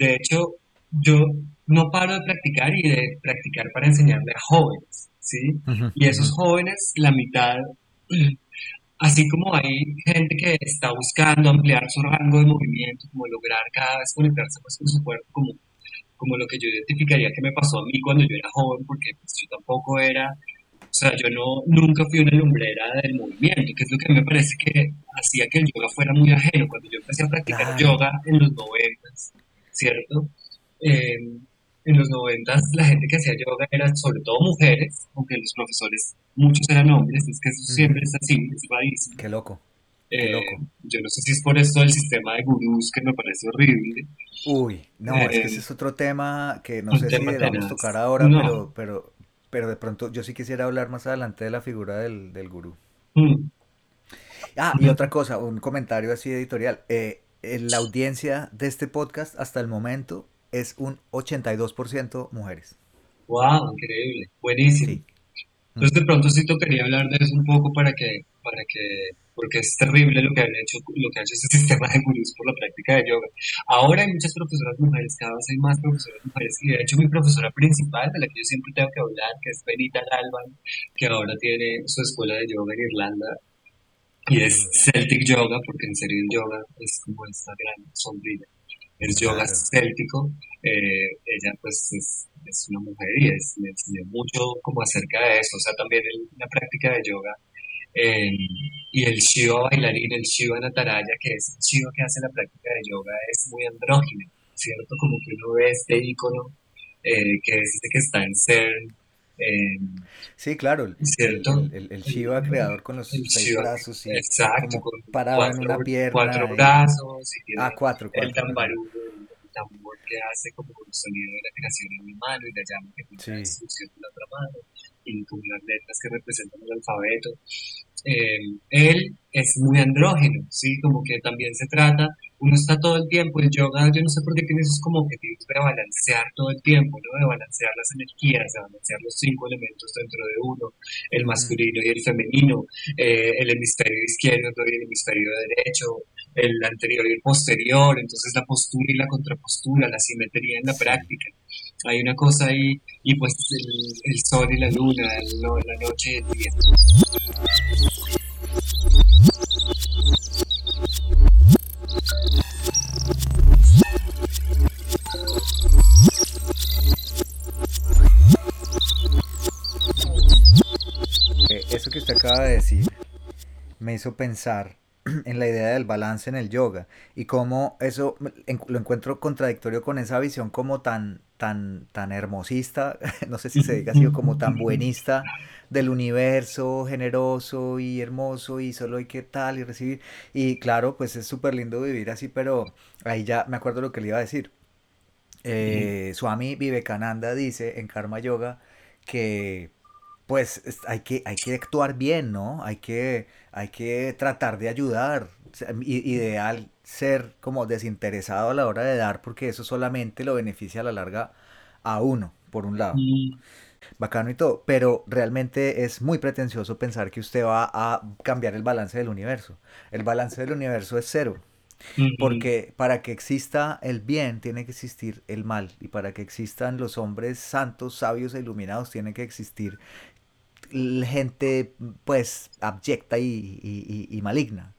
de hecho, yo no paro de practicar y de practicar para enseñarle a jóvenes. ¿sí? y esos jóvenes, la mitad, <clears throat> así como hay gente que está buscando ampliar su rango de movimiento, como lograr cada vez conectarse más con su cuerpo, como, como lo que yo identificaría que me pasó a mí cuando yo era joven, porque pues, yo tampoco era, o sea, yo no, nunca fui una lumbrera del movimiento, que es lo que me parece que hacía que el yoga fuera muy ajeno. Cuando yo empecé a practicar yoga en los noventas, ¿cierto? Eh, en los noventas la gente que hacía yoga era sobre todo mujeres, aunque los profesores muchos eran hombres, es que eso siempre es así, es raíz. Qué loco. Qué eh, loco. Yo no sé si es por esto del sistema de gurús que me parece horrible. Uy, no, es que ese eh, es otro tema que no sé si debemos tocar ahora, pero, pero, pero de pronto yo sí quisiera hablar más adelante de la figura del, del gurú. Mm. Ah, y otra cosa, un comentario así editorial. Eh, la audiencia de este podcast hasta el momento es un 82% mujeres. ¡Wow! Increíble, buenísimo. Entonces de pronto sí tocaría hablar de eso un poco para que, para que, porque es terrible lo que han hecho, lo que ha hecho ese <laughs> sistema de gurús por la práctica de yoga. Ahora hay muchas profesoras mujeres, cada vez hay más profesoras mujeres, y de hecho mi profesora principal, de la que yo siempre tengo que hablar, que es Benita Galvan, que ahora tiene su escuela de yoga en Irlanda, y es Celtic Yoga, porque en serio el yoga es como esta gran sombrilla es yoga céltico. Eh, ella pues es, es, una mujer y es, me enseñó mucho como acerca de eso, o sea, también la práctica de yoga eh, y el Shiva bailarín, el Shiva Nataraya, que es el Shiva que hace la práctica de yoga, es muy andrógino, ¿cierto? Como que uno ve este icono eh, que es este que está en CERN, sí, claro, el, el, Shiva creador con los seis brazos y exacto, parado en una pierna. Cuatro brazos. Y ah, cuatro, cuatro. El tambarudo, el tambor que hace como el sonido de la creación en mi mano y la llama que tiene la destrucción en la otra mano y con las letras que representan el alfabeto. Eh, él es muy andrógeno, ¿sí? Como que también se trata, uno está todo el tiempo, el yoga, yo no sé por qué tiene esos como objetivos de balancear todo el tiempo, ¿no? De balancear las energías, de balancear los cinco elementos dentro de uno, el masculino y el femenino, eh, el hemisferio izquierdo y el hemisferio derecho, el anterior y el posterior, entonces la postura y la contrapostura, la simetría en la práctica. Hay una cosa ahí, y pues el, sol y la luna, la noche y el día. Eh, eso que usted acaba de decir me hizo pensar <clears throat> en la idea del balance en el yoga y cómo eso lo encuentro contradictorio con esa visión como tan tan tan hermosista, <laughs> no sé si se diga así, como tan <laughs> buenista del universo generoso y hermoso y solo hay que tal y recibir y claro, pues es súper lindo vivir así, pero ahí ya me acuerdo lo que le iba a decir. Eh, Swami Vivekananda dice en Karma Yoga que pues hay que, hay que actuar bien, ¿no? Hay que, hay que tratar de ayudar. Ideal ser como desinteresado a la hora de dar, porque eso solamente lo beneficia a la larga a uno, por un lado. Bacano y todo, pero realmente es muy pretencioso pensar que usted va a cambiar el balance del universo. El balance del universo es cero. Porque para que exista el bien tiene que existir el mal y para que existan los hombres santos, sabios e iluminados tiene que existir gente pues abyecta y, maligna.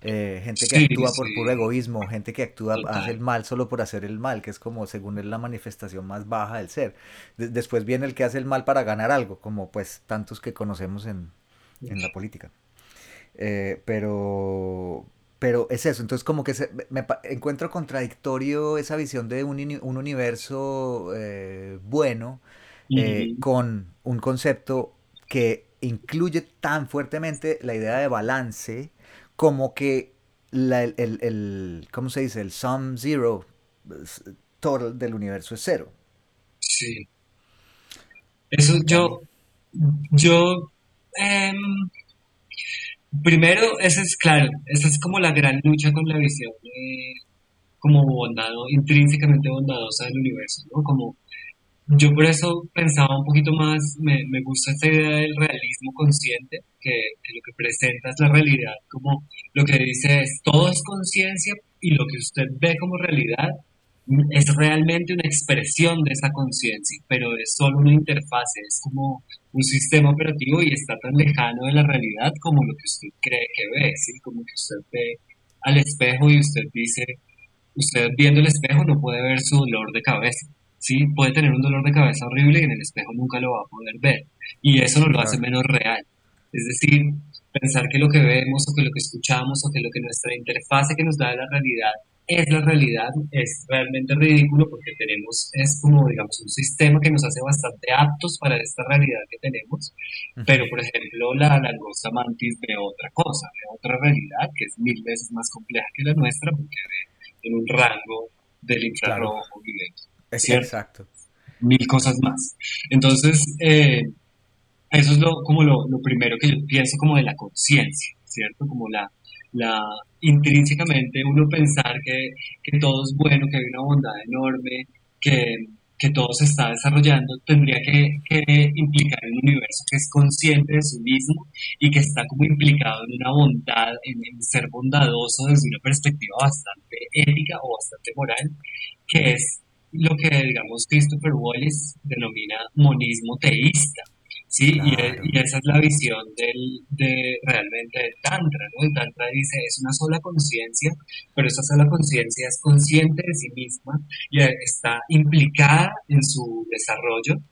Eh, gente que actúa por puro egoísmo, gente que actúa, hace el mal solo por hacer el mal, que es como según él la manifestación más baja del ser. después viene el que hace el mal para ganar algo, como pues tantos que conocemos en, la política. Eh, pero pero es eso, entonces como que me, encuentro contradictorio esa visión de un, un universo eh, bueno eh, con un concepto que incluye tan fuertemente la idea de balance como que la, el, el, ¿cómo se dice? El sum zero total del universo es cero. Sí. Eso yo, yo, em, primero, esa es claro, esa es como la gran lucha con la visión como bondado, intrínsecamente bondadosa del universo, ¿no? Como yo por eso pensaba un poquito más, me, me gusta esta idea del realismo consciente, que, lo que presenta es la realidad, como lo que dice es todo es conciencia y lo que usted ve como realidad es realmente una expresión de esa conciencia, pero es solo una interfase, es como un sistema operativo y está tan lejano de la realidad como lo que usted cree que ve, ¿sí? como que usted ve al espejo y usted dice, usted viendo el espejo no puede ver su dolor de cabeza, ¿sí? puede tener un dolor de cabeza horrible y en el espejo nunca lo va a poder ver, y eso no lo hace menos real. Es decir, pensar que lo que vemos o que lo que escuchamos o que lo que nuestra interfase que nos da de la realidad es la realidad, es realmente ridículo porque tenemos, es como digamos un sistema que nos hace bastante aptos para esta realidad que tenemos, pero por ejemplo la langosta mantis ve otra cosa, ve otra realidad que es mil veces más compleja que la nuestra porque ve en un rango del infrarrojo Es Exacto. Mil cosas más. Entonces, eh, eso es lo, como lo, lo primero que yo pienso como de la conciencia, ¿cierto? Como la, la intrínsecamente uno pensar que, que, todo es bueno, que hay una bondad enorme, que, que todo se está desarrollando, tendría que, que, implicar un universo que es consciente de sí mismo y que está como implicado en una bondad, en, ser bondadoso desde una perspectiva bastante ética o bastante moral, que es lo que, digamos, Christopher Wallace denomina monismo teísta. Sí, y, esa es la visión del, de realmente del Tantra, ¿no? El Tantra dice, es una sola conciencia, pero esa sola conciencia es consciente de sí misma y está implicada en su desarrollo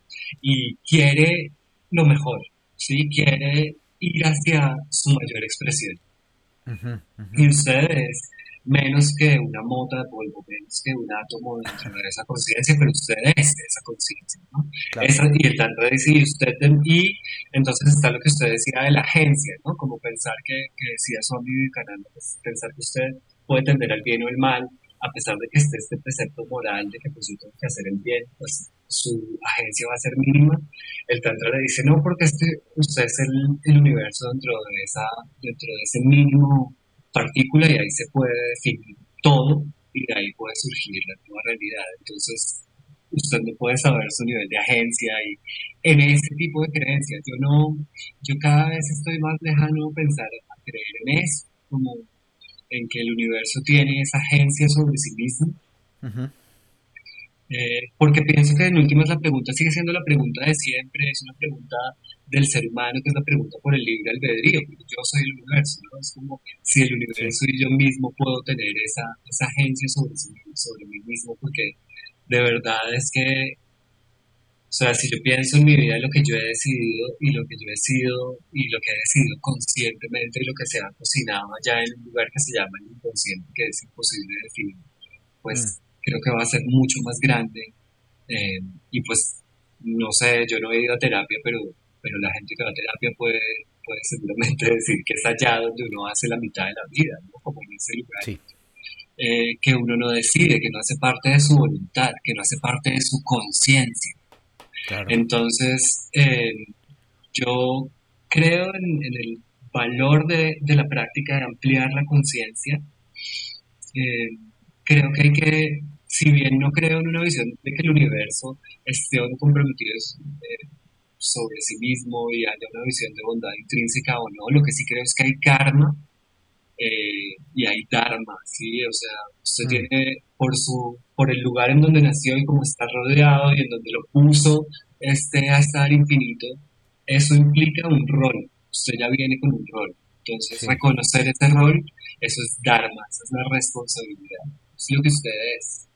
y quiere lo mejor, ¿sí? Quiere ir hacia su mayor expresión. Y ustedes menos que una mota de polvo, menos que un átomo dentro de esa conciencia, pero usted es esa conciencia, ¿no? y el tanto dice, usted, y entonces está lo que usted decía de la agencia, ¿no? Como pensar que, que decía Zombie canal, pues, pensar que usted puede tender al bien o el mal, a pesar de que esté este precepto moral de que pues yo tengo que hacer el bien, pues su agencia va a ser mínima. El Tantra le dice, no, porque este, usted es el, el universo dentro de, esa, dentro de ese mínimo partícula y ahí se puede definir todo y de ahí puede surgir la nueva realidad. Entonces, usted no puede saber su nivel de agencia y en ese tipo de creencias. Yo no, yo cada vez estoy más lejano a pensar, a creer en eso, como en que el universo tiene esa agencia sobre sí mismo. Eh, porque pienso que en últimas la pregunta sigue siendo la pregunta de siempre, es una pregunta del ser humano, que es la pregunta por el libre albedrío, porque yo soy el universo, ¿no? Es como si el universo y yo mismo puedo tener esa, esa agencia sobre, sobre mí mismo, porque de verdad es que, o sea, si yo pienso en mi vida, lo que yo he decidido y lo que yo he sido y lo que he decidido conscientemente y lo que se ha cocinado allá en un lugar que se llama el inconsciente, que es imposible de definir, pues mm. Creo que va a ser mucho más grande. Eh, y pues, no sé, yo no he ido a terapia, pero pero la gente que va a terapia puede, puede seguramente <laughs> decir que es allá donde uno hace la mitad de la vida, ¿no? como en ese lugar. Eh, que uno no decide, que no hace parte de su voluntad, que no hace parte de su conciencia. Entonces, eh, yo creo en, el valor de, de, la práctica de ampliar la conciencia. Eh, creo que hay que, si bien no creo en una visión de que el universo esté comprometido sobre sí mismo y haya una visión de bondad intrínseca o no. Lo que sí creo es que hay karma eh, y hay dharma, ¿sí? O sea, usted mm. tiene por, su, por el lugar en donde nació y como está rodeado y en donde lo puso este, a estar infinito, eso implica un rol. Usted ya viene con un rol. Entonces, reconocer ese rol, eso es dharma, esa es la responsabilidad, es lo que usted es.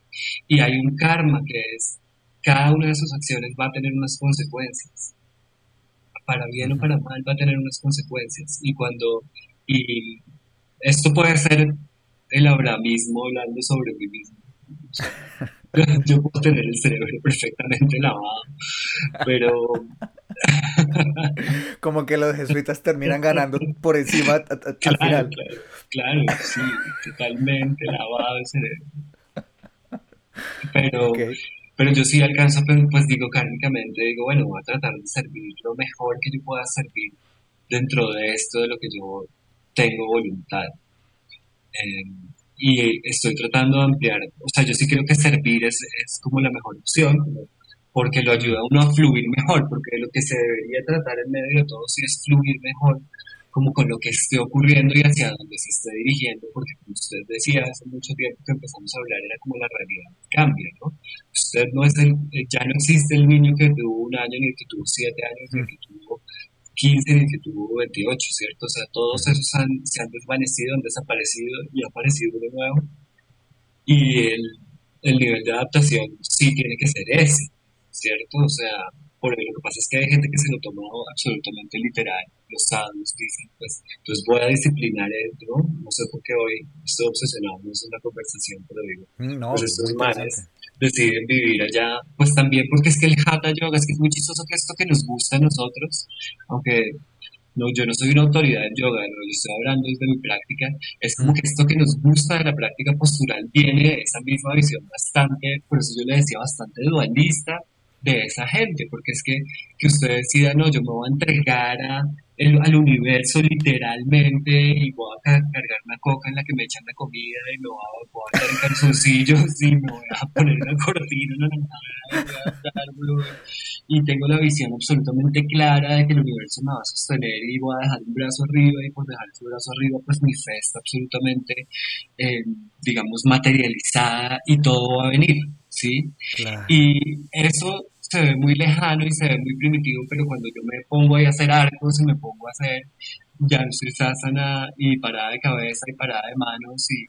Y hay un karma que es, cada una de sus acciones va a tener unas consecuencias para bien o para mal va a tener unas consecuencias. Y cuando, y esto puede ser el ahora mismo hablando sobre mí mismo. <laughs> yo puedo tener el cerebro perfectamente lavado, pero... <laughs> Como que los jesuitas terminan ganando por encima al final. Claro, claro, sí, totalmente lavado el cerebro. <laughs> Pero, pero yo sí alcanzo, pues, pues digo kármicamente, digo, bueno, voy a tratar de servir lo mejor que yo pueda servir dentro de esto de lo que yo tengo voluntad. Eh, y estoy tratando de ampliar, o sea, yo sí creo que servir es, es como la mejor opción, porque lo ayuda a uno a fluir mejor, porque lo que se debería tratar en medio de todo sí es fluir mejor como con lo que esté ocurriendo y hacia dónde se esté dirigiendo, porque como usted decía hace mucho tiempo que empezamos a hablar, era como la realidad cambia, ¿no? Usted no es el, eh, ya no existe el niño que tuvo un año, ni el que tuvo siete años, ni el que tuvo 15, ni el que tuvo 28, ¿cierto? O sea, todos esos se han desvanecido, han desaparecido y ha aparecido de nuevo. Y el, el nivel de adaptación sí tiene que ser ese, ¿cierto? O sea, por lo que pasa es que hay gente que se lo toma absolutamente literal. Los sábados dicen, pues, entonces voy a disciplinar esto, ¿no? sé por qué hoy estoy obsesionado, no es una conversación, pero digo, mm, no, pues estos manes deciden vivir allá, pues también porque es que el Hatha Yoga, es que es muy chistoso que esto que nos gusta a nosotros, aunque no, yo no soy una autoridad en yoga, ¿no? yo estoy hablando desde mi práctica, es como que esto que nos gusta de la práctica postural tiene esa misma visión bastante, por eso yo le decía, bastante dualista, de esa gente, porque es que, que usted decida, no, yo me voy a entregar a, al universo literalmente y voy a cargar una coca en la que me echan la comida y me voy a, voy a en calzoncillos y me voy a poner una cortina, no, no, y tengo la visión absolutamente clara de que el universo me va a sostener y voy a dejar un brazo arriba y por dejar ese brazo arriba pues mi fe está absolutamente, eh, digamos, materializada y todo va a venir. ¿Sí? Y eso se ve muy lejano y se ve muy primitivo, pero cuando yo me pongo a hacer arcos y me pongo a hacer ya no sasana y parada de cabeza y parada de manos y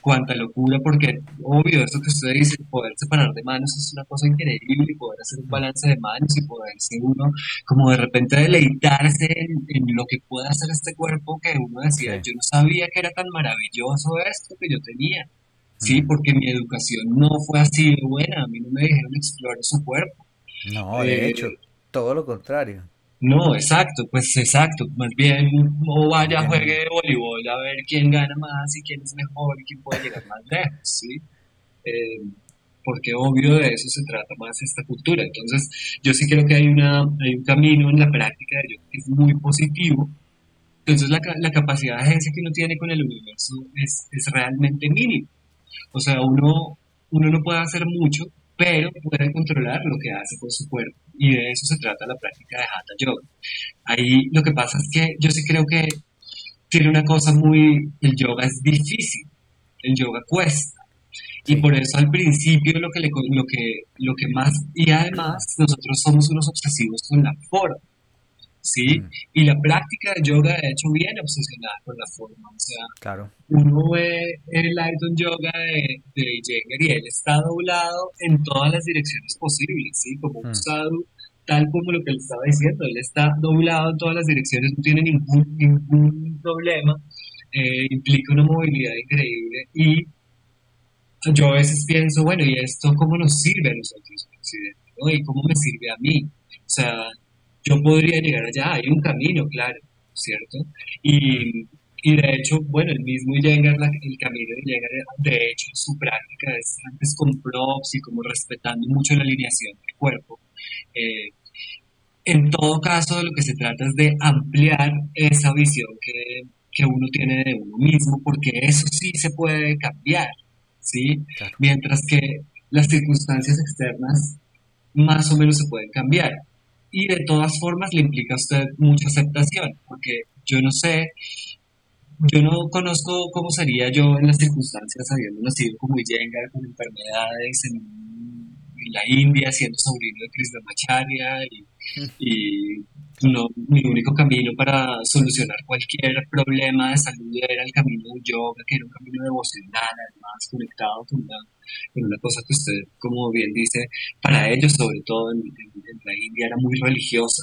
cuánta locura, porque obvio, eso que usted dice, poder separar de manos es una cosa increíble y poder hacer un balance de manos y poder ser uno, como de repente deleitarse en, lo que puede hacer este cuerpo que uno decía, yo no sabía que era tan maravilloso esto que yo tenía. Sí, porque mi educación no fue así de buena, a mí no me dijeron explorar su cuerpo. No, de eh, hecho, todo lo contrario. No, exacto, pues exacto, más bien o vaya, juegue voleibol a ver quién gana más y quién es mejor y quién puede llegar más lejos, ¿sí? Eh, porque obvio de eso se trata más esta cultura. Entonces, yo sí creo que hay, una, hay un camino en la práctica de que es muy positivo. Entonces, la, la capacidad de agencia que uno tiene con el universo es, es realmente mínima. O sea, uno, uno no puede hacer mucho, pero puede controlar lo que hace con su cuerpo. Y de eso se trata la práctica de Hatha Yoga. Ahí lo que pasa es que yo sí creo que tiene una cosa muy, el yoga es difícil, el yoga cuesta. Y por eso al principio lo que, lo, que, lo que más, y además nosotros somos unos obsesivos con la forma. ¿Sí? Mm. Y la práctica de yoga, de hecho, viene obsesionada con la forma. O sea, claro. uno ve el Lighton Yoga de, de y él está doblado en todas las direcciones posibles, ¿sí? Como un mm. sadhu, tal como lo que él estaba diciendo, él está doblado en todas las direcciones, no tiene ningún, ningún problema, eh, implica una movilidad increíble y yo a veces pienso, bueno, ¿y esto cómo nos sirve a nosotros, presidente? ¿no? ¿Y cómo me sirve a mí? O sea, yo podría llegar allá, hay un camino, claro, ¿cierto? Y, y de hecho, bueno, el mismo Iyengar, el camino de Iyengar, de hecho, su práctica es antes con props y como respetando mucho la alineación del cuerpo. Eh, en todo caso, lo que se trata es de ampliar esa visión que, que uno tiene de uno mismo, porque eso sí se puede cambiar, ¿sí? Mientras que las circunstancias externas más o menos se pueden cambiar y de todas formas le implica a usted mucha aceptación, porque yo no sé, yo no conozco cómo sería yo en las circunstancias habiendo nacido como Iyengar con enfermedades en, la India, siendo sobrino de Krishnamacharya y, y no, mi único camino para solucionar cualquier problema de salud era el camino del yoga, que era un camino devocional, además conectado con una en una cosa que usted, como bien dice, para ellos, sobre todo en, la India, era muy religiosa.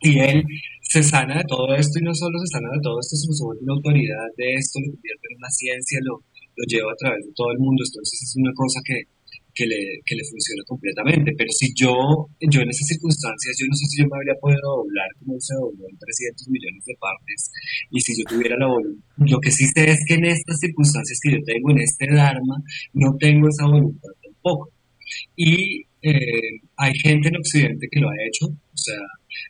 Y él se sana de todo esto y no solo se sana de todo esto, sino vuelve una autoridad de esto, lo convierte en una ciencia, lo, lo lleva a través de todo el mundo. Entonces es una cosa que, que le, que le funciona completamente. Pero si yo, yo en esas circunstancias, yo no sé si yo me habría podido doblar como se dobló en 300 millones de partes. Y si yo tuviera la voluntad, lo que sí sé es que en estas circunstancias que yo tengo, en este Dharma, no tengo esa voluntad tampoco. Y eh, hay gente en Occidente que lo ha hecho, o sea,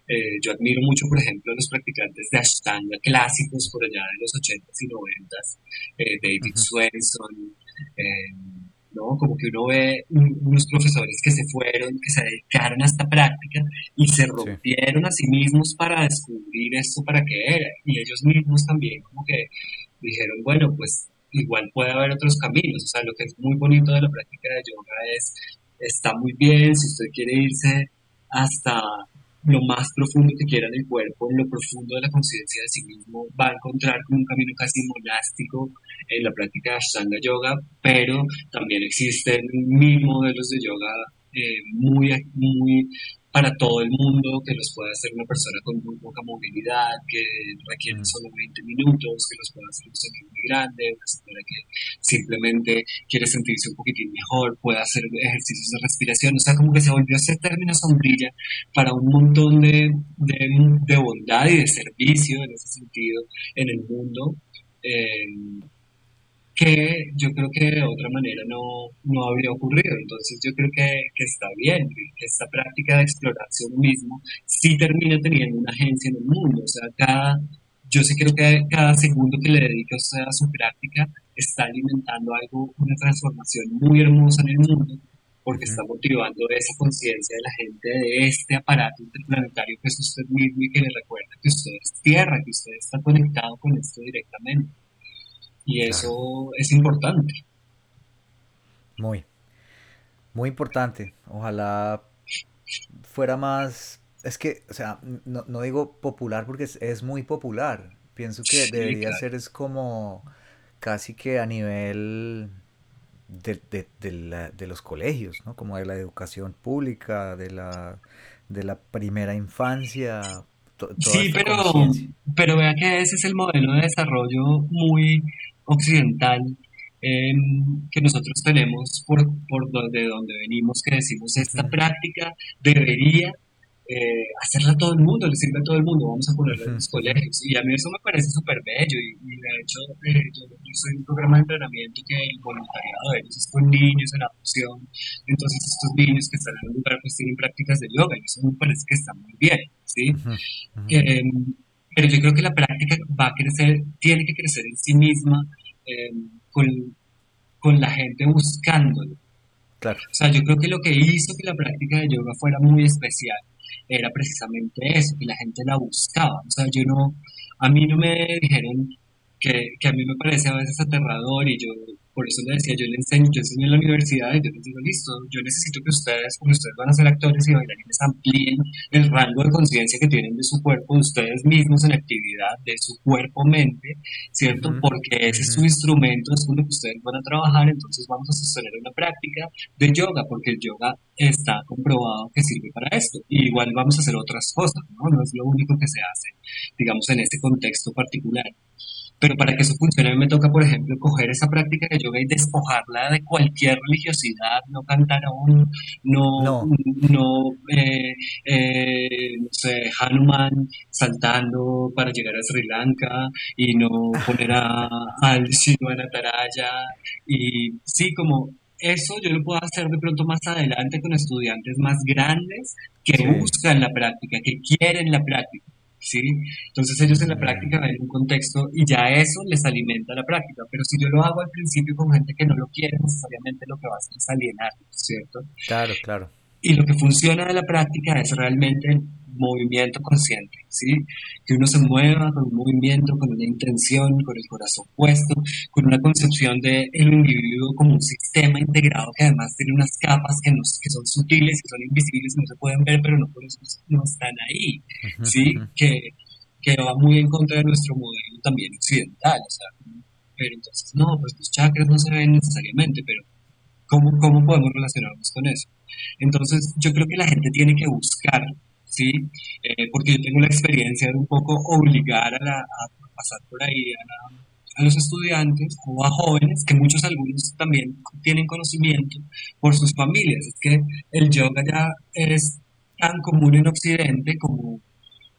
eh, yo admiro mucho, por ejemplo, a los practicantes de Ashtanga clásicos por allá de los 80s y 90s, eh, David Swenson, ¿no? Como que uno ve unos profesores que se fueron, que se dedicaron a esta práctica y se rompieron a sí mismos para descubrir esto para qué era. Y ellos mismos también como que dijeron, bueno, pues igual puede haber otros caminos. O sea, lo que es muy bonito de la práctica de yoga es, está muy bien si usted quiere irse hasta lo más profundo que quiera en el cuerpo, en lo profundo de la conciencia de sí mismo, va a encontrar un camino casi monástico en la práctica de Ashtanga Yoga, pero también existen mil modelos de yoga eh, muy, muy para todo el mundo, que los puede hacer una persona con muy poca movilidad, que requiere mm. solo 20 minutos, que los puede hacer un señor muy grande, una señora que simplemente quiere sentirse un poquitín mejor, puede hacer ejercicios de respiración, o sea, como que se volvió ese término sombrilla para un montón de, de, de bondad y de servicio en ese sentido en el mundo. Eh, que yo creo que de otra manera no, no habría ocurrido. Entonces yo creo que, que está bien, que esta práctica de exploración mismo sí termina teniendo una agencia en el mundo. O sea, cada, yo sí creo que cada segundo que le dedique usted a su práctica está alimentando algo, una transformación muy hermosa en el mundo, porque está motivando esa conciencia de la gente de este aparato interplanetario que es usted mismo y que le recuerda que usted es tierra, que usted está conectado con esto directamente. Y eso es importante. Muy, muy importante. Ojalá fuera más, es que, o sea, no, digo popular porque es, muy popular. Pienso que debería ser es como casi que a nivel de, de, los colegios, ¿no? Como de la educación pública, de la, de la primera infancia. sí, pero, pero vea que ese es el modelo de desarrollo muy occidental em, que nosotros tenemos por, por donde, donde venimos, que decimos esta práctica debería eh, hacerla todo el mundo, le sirve a todo el mundo, vamos a ponerla en los colegios. Y a mí eso me parece súper bello y, de hecho eh, yo, soy un programa de entrenamiento que el voluntariado de ellos es con niños en adopción, entonces estos niños que están en un lugar pues tienen prácticas de yoga y eso me parece que está muy bien, ¿sí? Em, pero yo creo que la práctica va a crecer, tiene que crecer en sí misma eh, con, la gente buscándolo. Claro. O sea, yo creo que lo que hizo que la práctica de yoga fuera muy especial era precisamente eso, que la gente la buscaba. O sea, yo no, a mí no me dijeron que, que a mí me parece a veces aterrador y yo por eso le decía, yo le enseño, yo enseño en la universidad y yo les digo, listo, yo necesito que ustedes, como ustedes van a ser actores y bailarines, amplíen el rango de conciencia que tienen de su cuerpo, de ustedes mismos en actividad, de su cuerpo-mente, ¿cierto? Porque ese es su instrumento, es con lo que ustedes van a trabajar, entonces vamos a sostener una práctica de yoga, porque el yoga está comprobado que sirve para esto. Y igual vamos a hacer otras cosas, ¿no? No es lo único que se hace, digamos, en este contexto particular. Pero para que eso funcione, me toca, por ejemplo, coger esa práctica de yoga y despojarla de cualquier religiosidad, no cantar aún, no, no, no, eh, eh, no sé, Hanuman saltando para llegar a Sri Lanka y no poner a, al Shiva Nataraya. Y sí, como eso yo lo puedo hacer de pronto más adelante con estudiantes más grandes que buscan la práctica, que quieren la práctica. ¿Sí? Entonces ellos en la práctica ven un contexto y ya eso les alimenta la práctica, pero si yo lo hago al principio con gente que no lo quiere, necesariamente lo que va a hacer es alienar, ¿cierto? Claro, claro. Y lo que funciona de la práctica es realmente movimiento consciente, ¿sí? Que uno se mueva con un movimiento, con una intención, con el corazón puesto, con una concepción de el individuo como un sistema integrado que además tiene unas capas que, que son sutiles, que son invisibles, que no se pueden ver, pero no por eso no están ahí, ¿sí? Que, que va muy en contra de nuestro modelo también occidental, o sea, pero entonces, no, pues los chakras no se ven necesariamente, pero ¿cómo, cómo podemos relacionarnos con eso? Entonces, yo creo que la gente tiene que buscar ¿sí? Eh, porque yo tengo la experiencia de un poco obligar a, la, a pasar por ahí a, a, los estudiantes o a jóvenes, que muchos algunos también tienen conocimiento por sus familias. Es que el yoga ya es tan común en Occidente como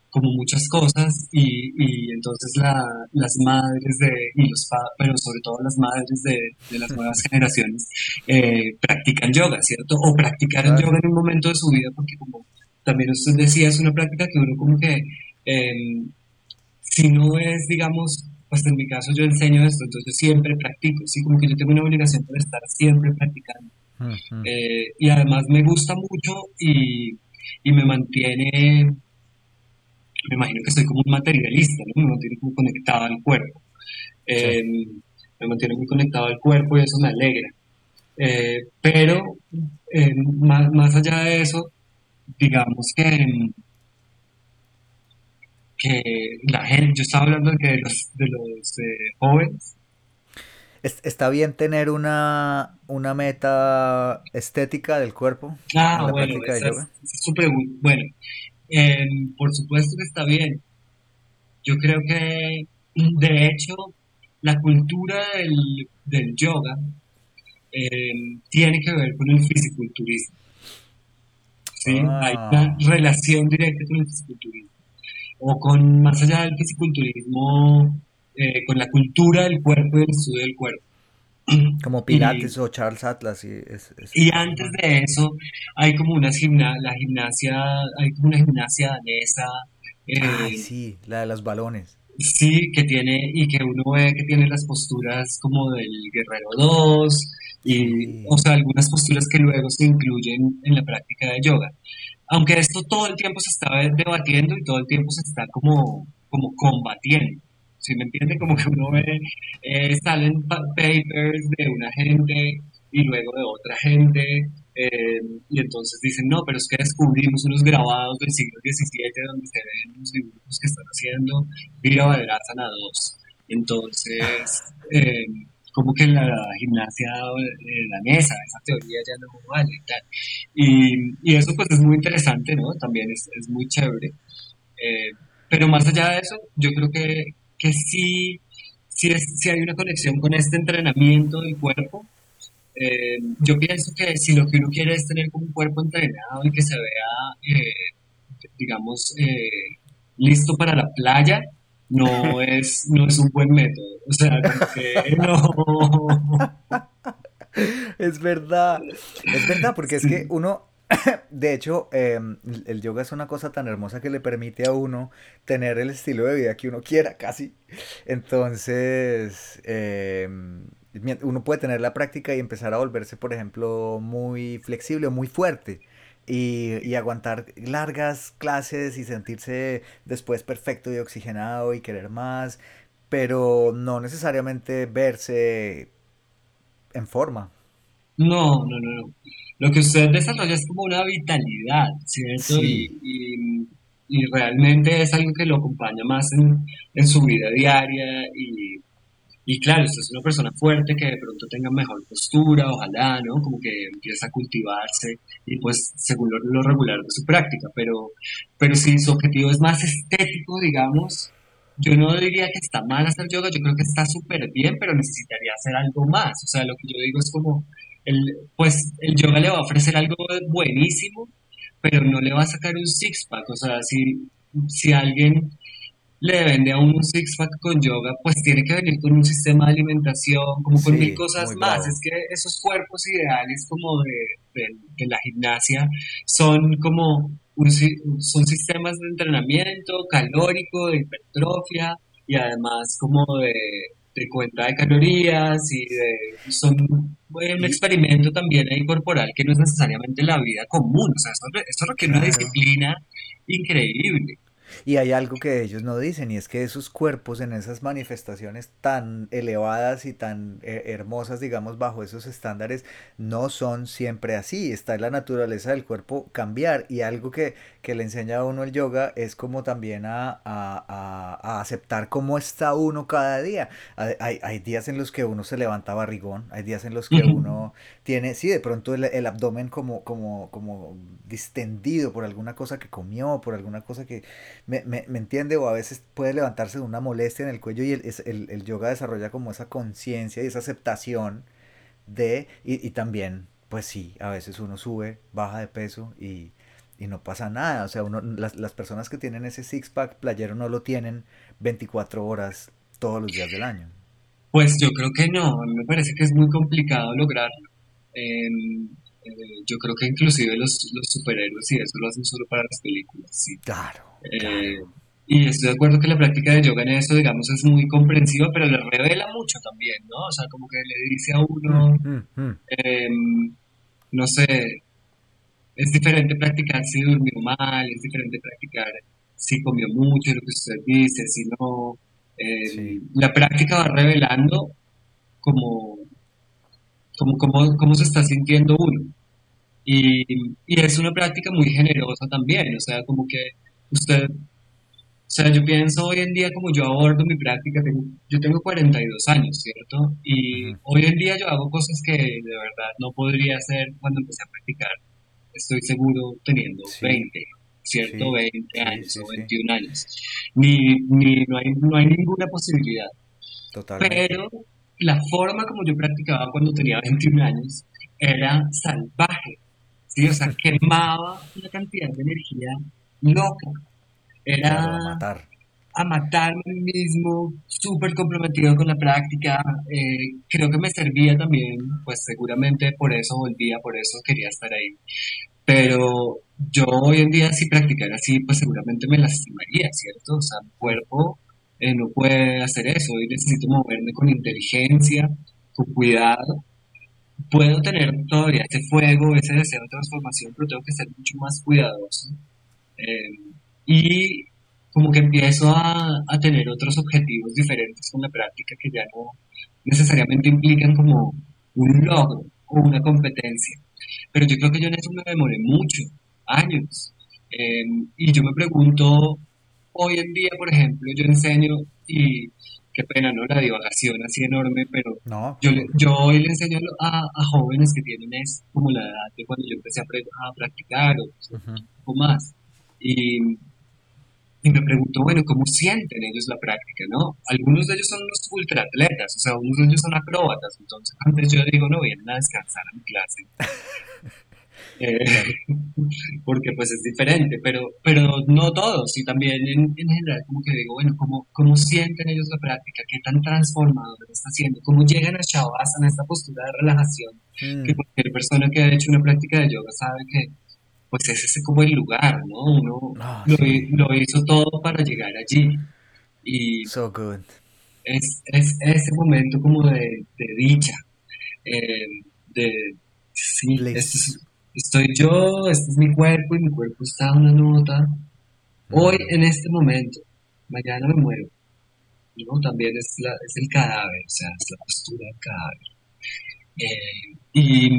como muchas cosas y, y entonces la, las madres de, y los pero sobre todo las madres de, de las nuevas <laughs> generaciones eh, practican yoga, ¿cierto? O practicaron yoga en un momento de su vida porque como también usted decía, es una práctica que uno como que em, si no es, digamos, pues en mi caso yo enseño esto, entonces siempre practico, sí, como que yo tengo una obligación por estar siempre practicando. Eh, y además me gusta mucho y, y me mantiene me imagino que soy como un materialista, ¿no? Me mantiene como conectado al cuerpo. Eh, me mantiene muy conectado al cuerpo y eso me alegra. Eh, pero eh, más, más, allá de eso, digamos que, que la gente, yo estaba hablando de, los, de los jóvenes. ¿Está bien tener una, una meta estética del cuerpo? Ah, bueno, esa es, súper bueno. Em, por supuesto que está bien. Yo creo que, de hecho, la cultura del, del yoga em, tiene que ver con el fisiculturismo. ¿Sí? Hay ah. una relación directa con el fisiculturismo. O con, más allá del fisiculturismo, eh, con la cultura del cuerpo y el estudio del cuerpo. <clears throat> Como Pilates o Charles Atlas. Y, y antes de eso hay como una gimna la gimnasia, hay como una gimnasia danesa. Eh, sí, la de los balones. Sí, que tiene, y que uno ve que tiene las posturas como del Guerrero 2, y, o sea, algunas posturas que luego se incluyen en la práctica de yoga. Aunque esto todo el tiempo se está debatiendo y todo el tiempo se está como, como combatiendo. Si me entiende? Como que uno ve, eh, salen papers de una gente y luego de otra gente, eh, y entonces dicen, no, pero es que descubrimos unos grabados del siglo XVII donde se ven unos dibujos que están haciendo Virabhadrasana 2. Entonces, eh, como que la gimnasia danesa, esa teoría ya no vale y tal. Y, y, eso pues es muy interesante, ¿no? También es, es muy chévere. pero más allá de eso, yo creo que, que sí, sí, es, hay una conexión con este entrenamiento del cuerpo. Eh, yo pienso que si lo que uno quiere es tener un cuerpo entrenado y que se vea, eh, digamos, eh, listo para la playa, no es, no es un buen método. O sea, que no. <laughs> Es verdad, es verdad, porque es que uno, <coughs> de hecho, em, el yoga es una cosa tan hermosa que le permite a uno tener el estilo de vida que uno quiera, casi. Entonces, em, uno puede tener la práctica y empezar a volverse, por ejemplo, muy flexible o muy fuerte. Y, y, aguantar largas clases y sentirse después perfecto y oxigenado y querer más, pero no necesariamente verse en forma. No, no, no, no lo que usted desarrolla es como una vitalidad, ¿cierto? Y, y, realmente es algo que lo acompaña más en, en su vida diaria y, y claro, usted es una persona fuerte que de pronto tenga mejor postura, ojalá, ¿no? Como que empieza a cultivarse y pues según lo, regular de su práctica, pero, pero si su objetivo es más estético, digamos, yo no diría que está mal hacer yoga, yo creo que está súper bien, pero necesitaría hacer algo más. O sea, lo que yo digo es como el, pues el yoga le va a ofrecer algo buenísimo, pero no le va a sacar un six-pack. O sea, si, si alguien le vende a uno un six-pack con yoga, pues tiene que venir con un sistema de alimentación, como con mil cosas más. Es que esos cuerpos ideales como de, de, la gimnasia son como son sistemas de entrenamiento calórico, de hipertrofia y además como de, de cuenta de calorías y de, son un experimento también ahí corporal que no es necesariamente la vida común, o sea, esto, esto requiere una disciplina increíble. Y hay algo que ellos no dicen y es que esos cuerpos en esas manifestaciones tan elevadas y tan eh, hermosas, digamos, bajo esos estándares, no son siempre así. Está en la naturaleza del cuerpo cambiar y algo que, que le enseña a uno el yoga es como también a, a, a, aceptar cómo está uno cada día. Hay, hay, días en los que uno se levanta barrigón, hay días en los que uno tiene, sí, de pronto el, el abdomen como, como, como distendido por alguna cosa que comió, por alguna cosa que me, me, me entiende, o a veces puede levantarse de una molestia en el cuello y el, el, el yoga desarrolla como esa conciencia y esa aceptación de, y, y, también, pues sí, a veces uno sube, baja de peso y, y no pasa nada, o sea, uno, las, las personas que tienen ese six-pack playero no lo tienen 24 horas todos los días del año. Pues yo creo que no, me parece que es muy complicado lograrlo. Eh, eh, yo creo que inclusive los, los, superhéroes y eso lo hacen solo para las películas, sí. Claro, eh, Y estoy de acuerdo que la práctica de yoga en eso, digamos, es muy comprensiva, pero le revela mucho también, ¿no? O sea, como que le dice a uno, mm, mm, eh, no sé, es diferente practicar si durmió mal, es diferente practicar si comió mucho, lo que usted dice, si no. Eh, sí. La práctica va revelando como como cómo, cómo se está sintiendo uno. Y, y, es una práctica muy generosa también, o sea, como que usted, o sea, yo pienso hoy en día como yo abordo mi práctica, tengo, yo tengo 42 años, ¿cierto? Y hoy en día yo hago cosas que de verdad no podría hacer cuando empecé a practicar, estoy seguro teniendo sí. 20, ¿cierto? Sí. 20 años sí, o 21 años. Ni, ni, no, hay, no hay ninguna posibilidad. Totalmente. Pero la forma como yo practicaba cuando tenía 21 años era salvaje, ¿sí? O sea, <laughs> quemaba una cantidad de energía loca. Era a matar. A matarme a mí mismo, súper comprometido con la práctica. Eh, creo que me servía también, pues seguramente por eso volvía, por eso quería estar ahí. Pero yo hoy en día, si practicara así, pues seguramente me lastimaría, ¿cierto? O sea, mi cuerpo eh, no puede hacer eso, hoy necesito moverme con inteligencia, con cuidado. Puedo tener todavía ese fuego, ese deseo de transformación, pero tengo que ser mucho más cuidadoso. Eh, y como que empiezo a, a, tener otros objetivos diferentes con la práctica que ya no necesariamente implican como un logro o una competencia. Pero yo creo que yo en eso me demoré mucho, años. Eh, y yo me pregunto, hoy en día, por ejemplo, yo enseño y qué pena, ¿no? La divagación así enorme, pero no. yo, yo hoy le enseño a, a, jóvenes que tienen es como la edad de cuando yo empecé a, a practicar o uh -huh. poco más. Y, y, me pregunto, bueno, ¿cómo sienten ellos la práctica, no? Algunos de ellos son unos ultraatletas, o sea, algunos de ellos son acróbatas, entonces antes yo digo, no, vienen a descansar a mi clase. <laughs> Eh, <laughs> porque pues es diferente, pero, pero no todos, y también en, en, general como que digo, bueno, ¿cómo, ¿cómo sienten ellos la práctica? ¿Qué tan transformador está haciendo? ¿Cómo llegan a Shavasana, esta postura de relajación? Mm. Que cualquier persona que ha hecho una práctica de yoga sabe que pues ese es como el lugar, ¿no? Uno oh, lo, sí. lo, hizo todo para llegar allí. Y so good. Es, es ese momento como de, de dicha, eh, de, sí, es, estoy yo, este es mi cuerpo y mi cuerpo está a una nota. Hoy, en este momento, mañana me muero. ¿no? También es, la, es el cadáver, o sea, es la postura del cadáver. Eh, y,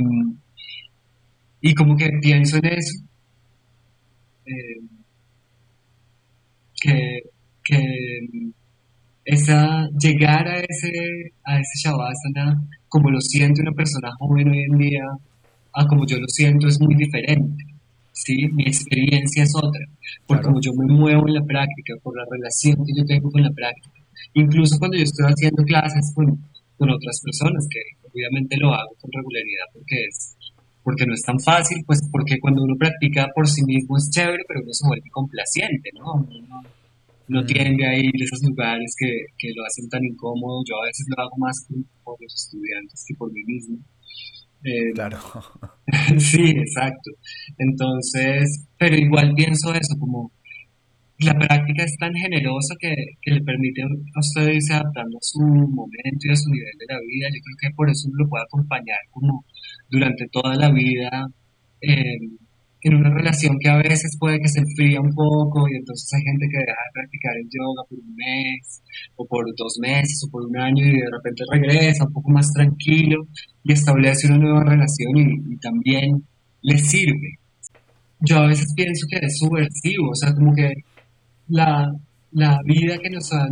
y como que pienso en eso, eh, que, que esa, llegar a ese, a ese Shavasana, como lo siente una persona joven hoy en día, a como yo lo siento es muy diferente. ¿sí? Mi experiencia es otra, por claro. como yo me muevo en la práctica, por la relación que yo tengo con la práctica. Incluso cuando yo estoy haciendo clases con, con otras personas, que obviamente lo hago con regularidad porque es porque no es tan fácil, pues porque cuando uno practica por sí mismo es chévere, pero uno se vuelve complaciente, ¿no? Uno no mm. tiende a ir a esos lugares que, que, lo hacen tan incómodo. Yo a veces lo hago más por los estudiantes que por mí mismo. Eh, claro. <laughs> sí, exacto. Entonces, pero igual pienso eso, como la práctica es tan generosa que, que, le permite a usted irse adaptando a su momento y a su nivel de la vida. Yo creo que por eso uno lo puede acompañar como durante toda la vida, eh, en una relación que a veces puede que se enfría un poco y entonces hay gente que deja de practicar el yoga por un mes o por dos meses o por un año y de repente regresa un poco más tranquilo y establece una nueva relación y, también le sirve. Yo a veces pienso que es subversivo, o sea, como que la, la vida que nos han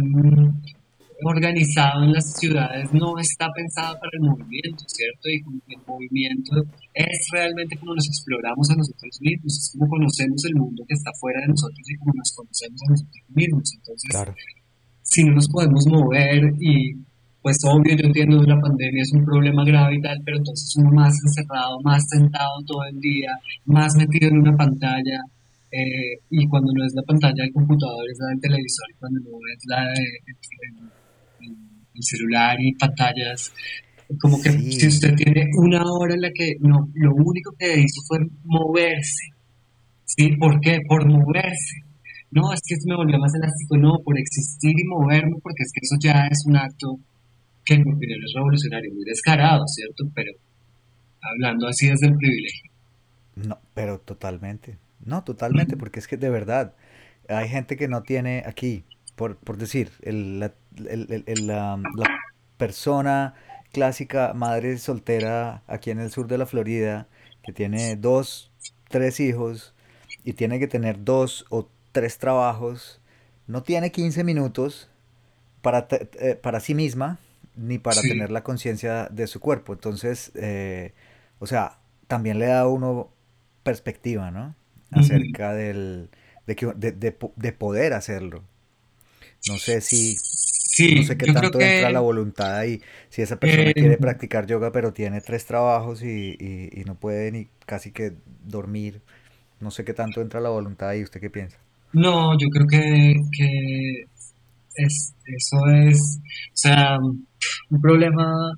organizado en las ciudades no está pensado para el movimiento, ¿cierto? Y como que el movimiento es realmente como nos exploramos a nosotros mismos, es como conocemos el mundo que está fuera de nosotros y como nos conocemos a nosotros mismos. Entonces, si no nos podemos mover y pues obvio yo entiendo que la pandemia es un problema grave y tal, pero entonces uno más encerrado, más sentado todo el día, más metido en una pantalla, eh, y cuando no es la pantalla del computador es la del televisor y cuando no es la de, el celular y pantallas. Como que si usted tiene una hora en la que no, lo único que hizo fue moverse. ¿Sí? ¿Por qué? Por moverse. No, es que me volvió más elástico. No, por existir y moverme, porque es que eso ya es un acto que en mi opinión es revolucionario, muy descarado, ¿cierto? Pero hablando así desde el privilegio. No, pero totalmente. No, totalmente, porque es que de verdad hay gente que no tiene aquí, por, por decir, el, la, la, persona clásica madre soltera aquí en el sur de la Florida que tiene dos, tres hijos y tiene que tener dos o tres trabajos, no tiene 15 minutos para, eh, para sí misma ni para tener la conciencia de su cuerpo. Entonces, eh, o sea, también le da a uno perspectiva, ¿no? Acerca del, de, que, de, de poder hacerlo. No sé si no sé qué tanto entra la voluntad ahí. Si esa persona quiere eh, practicar yoga, pero tiene tres trabajos y, no puede ni casi que dormir. No sé qué tanto entra la voluntad ahí. ¿Usted qué piensa? No, yo creo que, es, eso es, o sea, un problema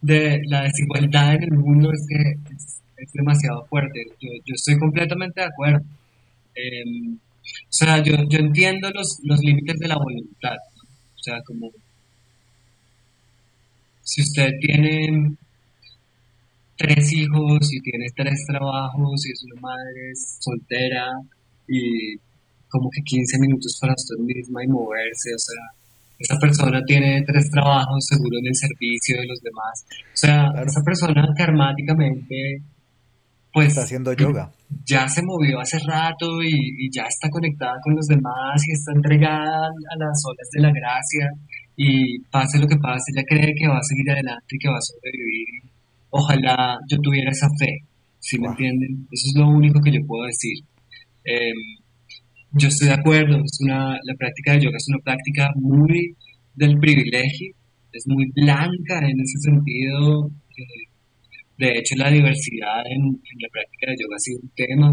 de la desigualdad en el mundo es que es, demasiado fuerte. Yo, yo, estoy completamente de acuerdo. Em, o sea, yo, yo entiendo los, los límites de la voluntad. O sea, como si usted tiene tres hijos y tiene tres trabajos y es una madre soltera y como que 15 minutos para usted misma y moverse, o sea, esa persona tiene tres trabajos seguro en el servicio de los demás. O sea, esa persona karmáticamente pues está haciendo yoga. Ya se movió hace rato y, ya está conectada con los demás y está entregada a las olas de la gracia y pase lo que pase, ella cree que va a seguir adelante y que va a sobrevivir. Ojalá yo tuviera esa fe, ¿sí me entienden? Eso es lo único que yo puedo decir. Em, yo estoy de acuerdo, es una, la práctica de yoga es una práctica muy del privilegio, es muy blanca en ese sentido. Eh, de hecho, la diversidad en, la práctica de yoga ha sido un tema,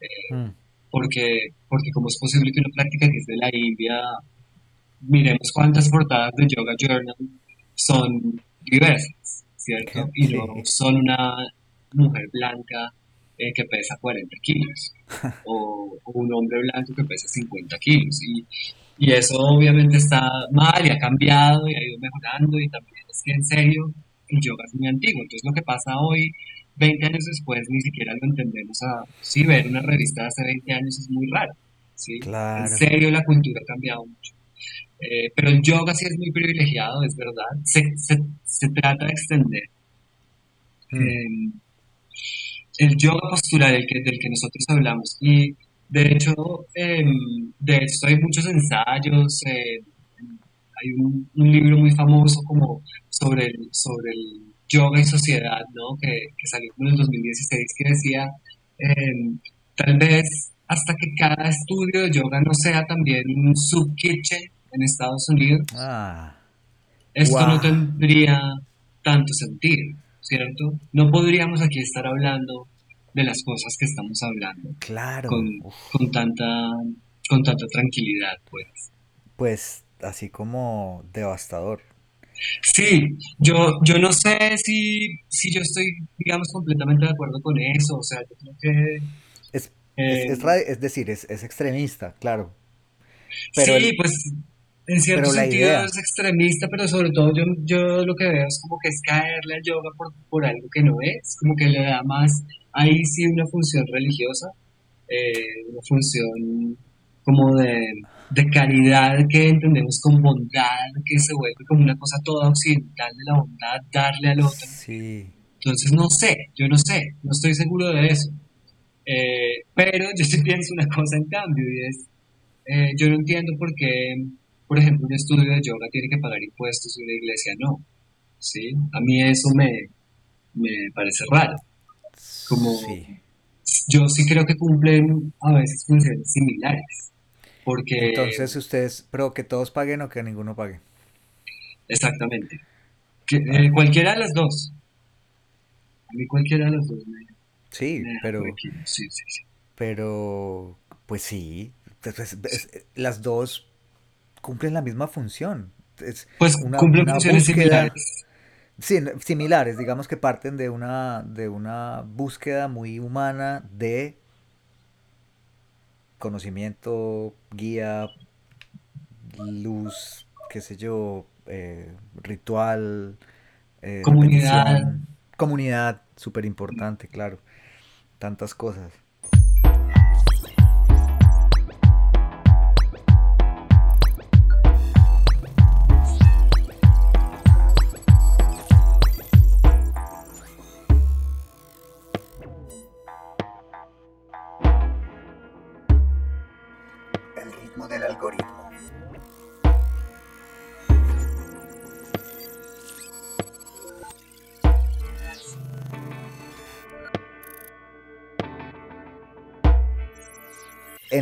eh, mm. porque, porque cómo es posible que una práctica que es de la India, miremos cuántas portadas de Yoga Journal son diversas, ¿cierto? Y no son una mujer blanca eh, que pesa 40 kilos <laughs> o, un hombre blanco que pesa 50 kilos. Y, y eso obviamente está mal y ha cambiado y ha ido mejorando y también es que en serio el yoga es muy antiguo. Entonces lo que pasa hoy, 20 años después, ni siquiera lo entendemos. A, sí, ver una revista de hace 20 años es muy raro. ¿sí? En serio, la cultura ha cambiado mucho. Eh, pero el yoga sí es muy privilegiado, es verdad. Se, se, trata de extender. Hmm. Em, el yoga postural del que, del que nosotros hablamos. Y de hecho, em, de hecho hay muchos ensayos. Eh, hay un, libro muy famoso como sobre el, sobre el yoga y sociedad, ¿no? Que, que salió en el 2016, que decía, em, tal vez hasta que cada estudio de yoga no sea también un sub-kitchen en Estados Unidos, ah, esto no tendría tanto sentido, ¿cierto? No podríamos aquí estar hablando de las cosas que estamos hablando. Claro. Con, con tanta, con tanta tranquilidad, pues. Pues así como devastador. Sí, yo, yo no sé si, si yo estoy, digamos, completamente de acuerdo con eso. O sea, yo creo que... Es, es, eh, es, decir, es, extremista, claro. sí, pues en cierto sentido es extremista, pero sobre todo yo, yo lo que veo es como que es caerle al yoga por, por algo que no es, como que le da más, ahí sí una función religiosa, eh, una función como de, de, caridad que entendemos con bondad, que se vuelve como una cosa toda occidental de la bondad, darle al otro. Entonces no sé, yo no sé, no estoy seguro de eso. Eh, pero yo sí <laughs> pienso una cosa en cambio y es, eh, yo no entiendo por qué por ejemplo, un estudio de yoga tiene que pagar impuestos y una iglesia no. ¿sí? A mí eso me, me parece raro. Como yo sí creo que cumplen a veces funciones similares. Porque, Entonces, ¿ustedes, pero que todos paguen o que ninguno pague? Exactamente. Eh, cualquiera de las dos. A mí cualquiera de las dos me. Sí, pero. Sí, sí, sí. Pero, pues sí. Pues, las dos cumplen la misma función. Es pues cumplen funciones similares. Sí, similares, digamos que parten de una, de una búsqueda muy humana de conocimiento, guía, luz, qué sé yo, eh, ritual, eh, comunidad. Comunidad, súper importante, claro. Tantas cosas.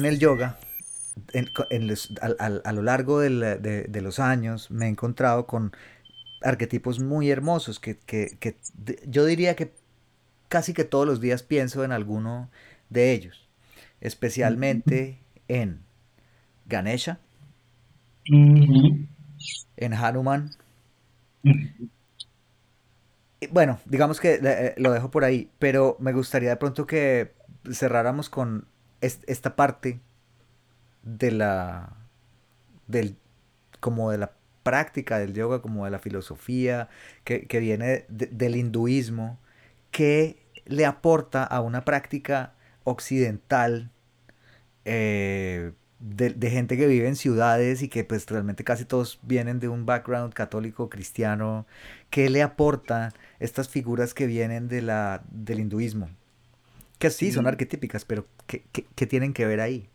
En el yoga, a, lo largo de, los años, me he encontrado con arquetipos muy hermosos que, yo diría que casi que todos los días pienso en alguno de ellos, especialmente en Ganesha, en Hanuman. Bueno, digamos que eh, lo dejo por ahí, pero me gustaría de pronto que cerráramos con esta parte de la del como de la práctica del yoga como de la filosofía que, viene del hinduismo que le aporta a una práctica occidental eh, de, gente que vive en ciudades y que pues realmente casi todos vienen de un background católico cristiano que le aporta estas figuras que vienen de la, del hinduismo que sí, son arquetípicas, pero ¿qué, tienen que ver ahí?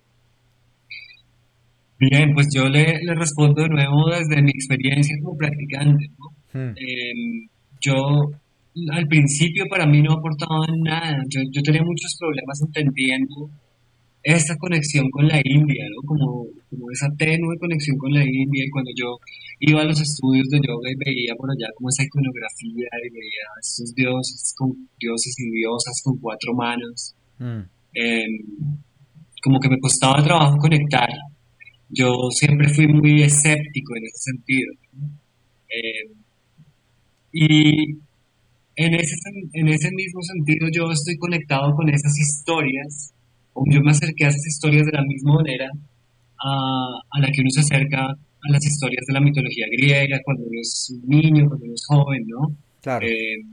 Bien, pues yo le, respondo de nuevo desde mi experiencia como practicante. Hmm. Em, yo al principio para mí no aportaba nada, yo, yo tenía muchos problemas entendiendo esta conexión con la India, ¿no? Como, como esa tenue conexión con la India. Y cuando yo iba a los estudios de yoga y veía por allá como esa iconografía y veía a esos dioses, con, dioses y diosas con cuatro manos, mm. em, como que me costaba trabajo conectar. Yo siempre fui muy escéptico en ese sentido. Em, y en ese, en ese mismo sentido yo estoy conectado con esas historias yo me acerqué a esas historias de la misma manera a, la que uno se acerca a las historias de la mitología griega cuando uno es un niño, cuando uno es joven, ¿no? Claro. Eh,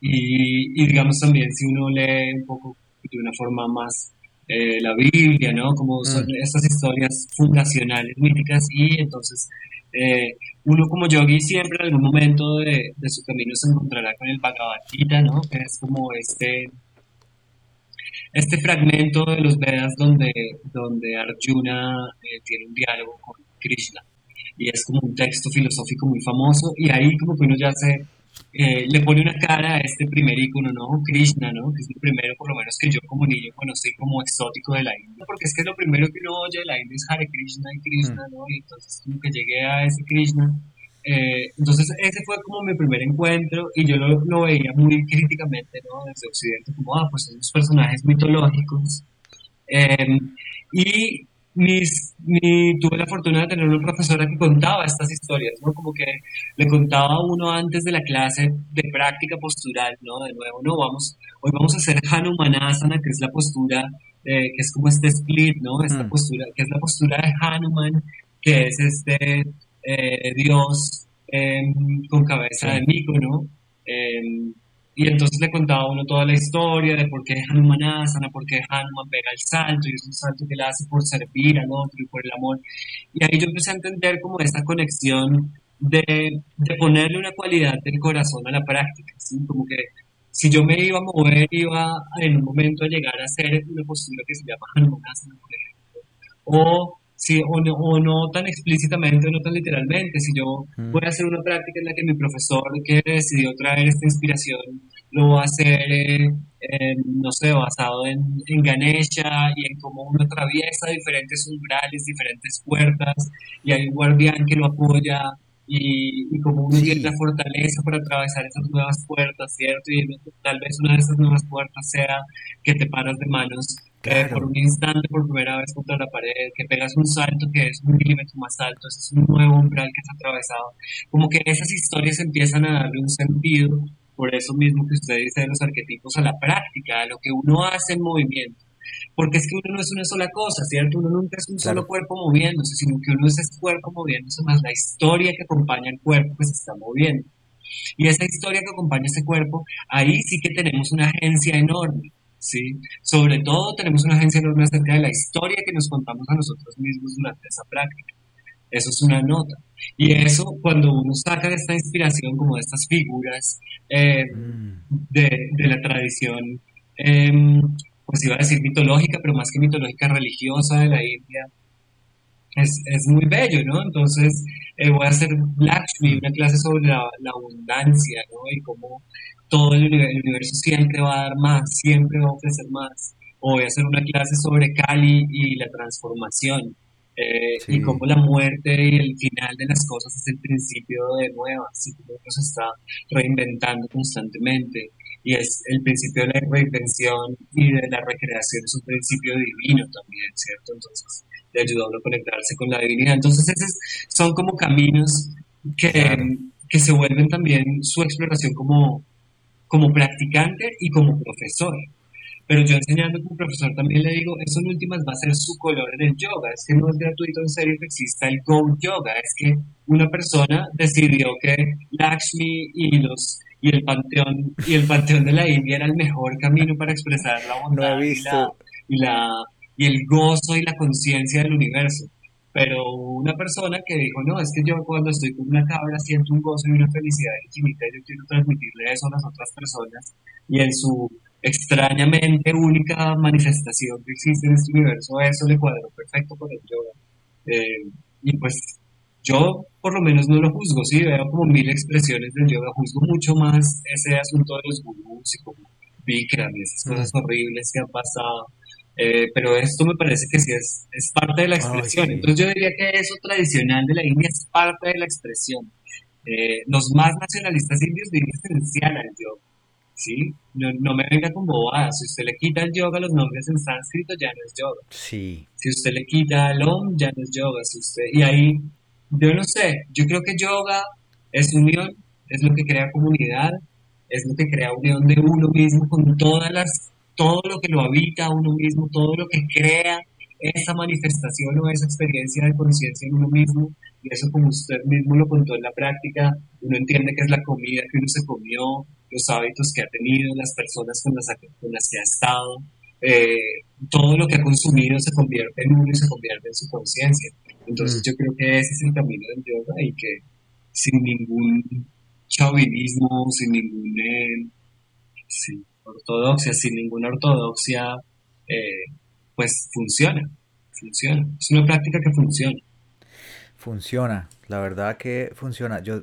y, digamos también si uno lee un poco de una forma más eh, la Biblia, ¿no? Como son mm. estas historias fundacionales, míticas, y entonces eh, uno como yogi siempre en algún momento de, de, su camino se encontrará con el Bhagavad Gita, ¿no? Que es como este este fragmento de los Vedas donde, donde Arjuna eh, tiene un diálogo con Krishna. Y es como un texto filosófico muy famoso y ahí como que uno ya se eh, le pone una cara a este primer icono, ¿no? Krishna, ¿no? Que es el primero, por lo menos, que yo como niño conocí como exótico de la India, porque es que lo primero que uno oye de la India es Hare Krishna y Krishna, mm. ¿no? Y entonces como que llegué a ese Krishna eh, entonces ese fue como mi primer encuentro y yo lo, veía muy críticamente, ¿no? Desde Occidente, como, ah, pues esos personajes mitológicos. Em, y mis, tuve la fortuna de tener una profesora que contaba estas historias, ¿no? Como que le contaba a uno antes de la clase de práctica postural, ¿no? De nuevo, no, vamos, hoy vamos a hacer Hanumanasana, que es la postura, eh, que es como este split, ¿no? Esta mm. postura, que es la postura de Hanuman, que es este eh, dios em, con cabeza de mico, ¿no? Em, y entonces le contaba uno toda la historia de por qué Hanuman asana, por qué Hanuman pega el salto, y es un salto que le hace por servir al otro y por el amor. Y ahí yo empecé a entender como esta conexión de, de ponerle una cualidad del corazón a la práctica, ¿sí? Como que si yo me iba a mover, iba en un momento a llegar a hacer una postura que se llama Hanumanasana, por ejemplo, o Sí, o no, o no tan explícitamente o no tan literalmente. Si yo mm. voy a hacer una práctica en la que mi profesor que decidió traer esta inspiración lo va a hacer, eh, no sé, basado en, en, Ganesha y en cómo uno atraviesa diferentes umbrales, diferentes puertas y hay un guardián que lo apoya y, y como uno tiene la fortaleza para atravesar esas nuevas puertas, ¿cierto? Y tal vez una de esas nuevas puertas sea que te paras de manos por un instante por primera vez contra la pared, que pegas un salto que es un milímetro más alto, ese es un nuevo umbral que has atravesado. Como que esas historias empiezan a darle un sentido, por eso mismo que usted dice de los arquetipos, a la práctica, a lo que uno hace en movimiento. Porque es que uno no es una sola cosa, ¿cierto? Uno nunca es un solo cuerpo moviéndose, sino que uno es ese cuerpo moviéndose más la historia que acompaña el cuerpo que se está moviendo. Y esa historia que acompaña ese cuerpo, ahí sí que tenemos una agencia enorme ¿sí? Sobre todo tenemos una agencia enorme acerca de la historia que nos contamos a nosotros mismos durante esa práctica. Eso es una nota. Y eso, cuando uno saca de esta inspiración, como de estas figuras eh, mm. de, de, la tradición, eh, pues iba a decir mitológica, pero más que mitológica, religiosa de la India, es, es muy bello, ¿no? Entonces, eh, voy a hacer Lakshmi, una clase sobre la, la abundancia, ¿no? Y cómo todo el, universo siempre va a dar más, siempre va a ofrecer más. O voy a hacer una clase sobre Cali y la transformación. Eh, y cómo la muerte y el final de las cosas es el principio de nuevas, y cómo se está reinventando constantemente. Y es el principio de la reinvención y de la recreación, es un principio divino también, ¿cierto? Entonces, le ayuda a uno a conectarse con la divinidad. Entonces, esos son como caminos que, que se vuelven también su exploración como, como practicante y como profesor. Pero yo enseñando como profesor también le digo, eso en últimas va a ser su color en el yoga. Es que no es gratuito en serio que exista el Go Yoga. Es que una persona decidió que Lakshmi y los y el panteón y el panteón de la India era el mejor camino para expresar la <laughs> bondad y, y, la, y el gozo y la conciencia del universo pero una persona que dijo, no, es que yo cuando estoy con una cabra siento un gozo y una felicidad infinita y yo quiero transmitirle eso a las otras personas y en su extrañamente única manifestación que existe en este universo, eso le cuadró perfecto con el yoga. Eh, y pues yo por lo menos no lo juzgo, sí, veo como mil expresiones del yoga, juzgo mucho más ese asunto de los gurús y como Bikram y esas cosas horribles que han pasado eh, pero esto me parece que sí es, es parte de la expresión. Entonces yo diría que eso tradicional de la India es parte de la expresión. Eh, los más nacionalistas indios viven esencial al yoga. ¿sí? No, no, me venga con bobadas. Si usted le quita el yoga los nombres en sánscrito, ya no es yoga. Sí. Si usted le quita el om, ya no es yoga. Si usted, y ahí, yo no sé, yo creo que yoga es unión, es lo que crea comunidad, es lo que crea unión de uno mismo con todas las todo lo que lo habita a uno mismo, todo lo que crea esa manifestación o esa experiencia de conciencia en uno mismo, y eso como usted mismo lo contó en la práctica, uno entiende que es la comida que uno se comió, los hábitos que ha tenido, las personas con las, con las que ha estado, eh, todo lo que ha consumido se convierte en uno y se convierte en su conciencia. Entonces mm. yo creo que ese es el camino del yoga y que sin ningún chauvinismo, sin ningún... Eh, sí, ortodoxia, sin ninguna ortodoxia, eh, pues funciona, funciona. Es una práctica que funciona. Funciona, la verdad que funciona. Yo,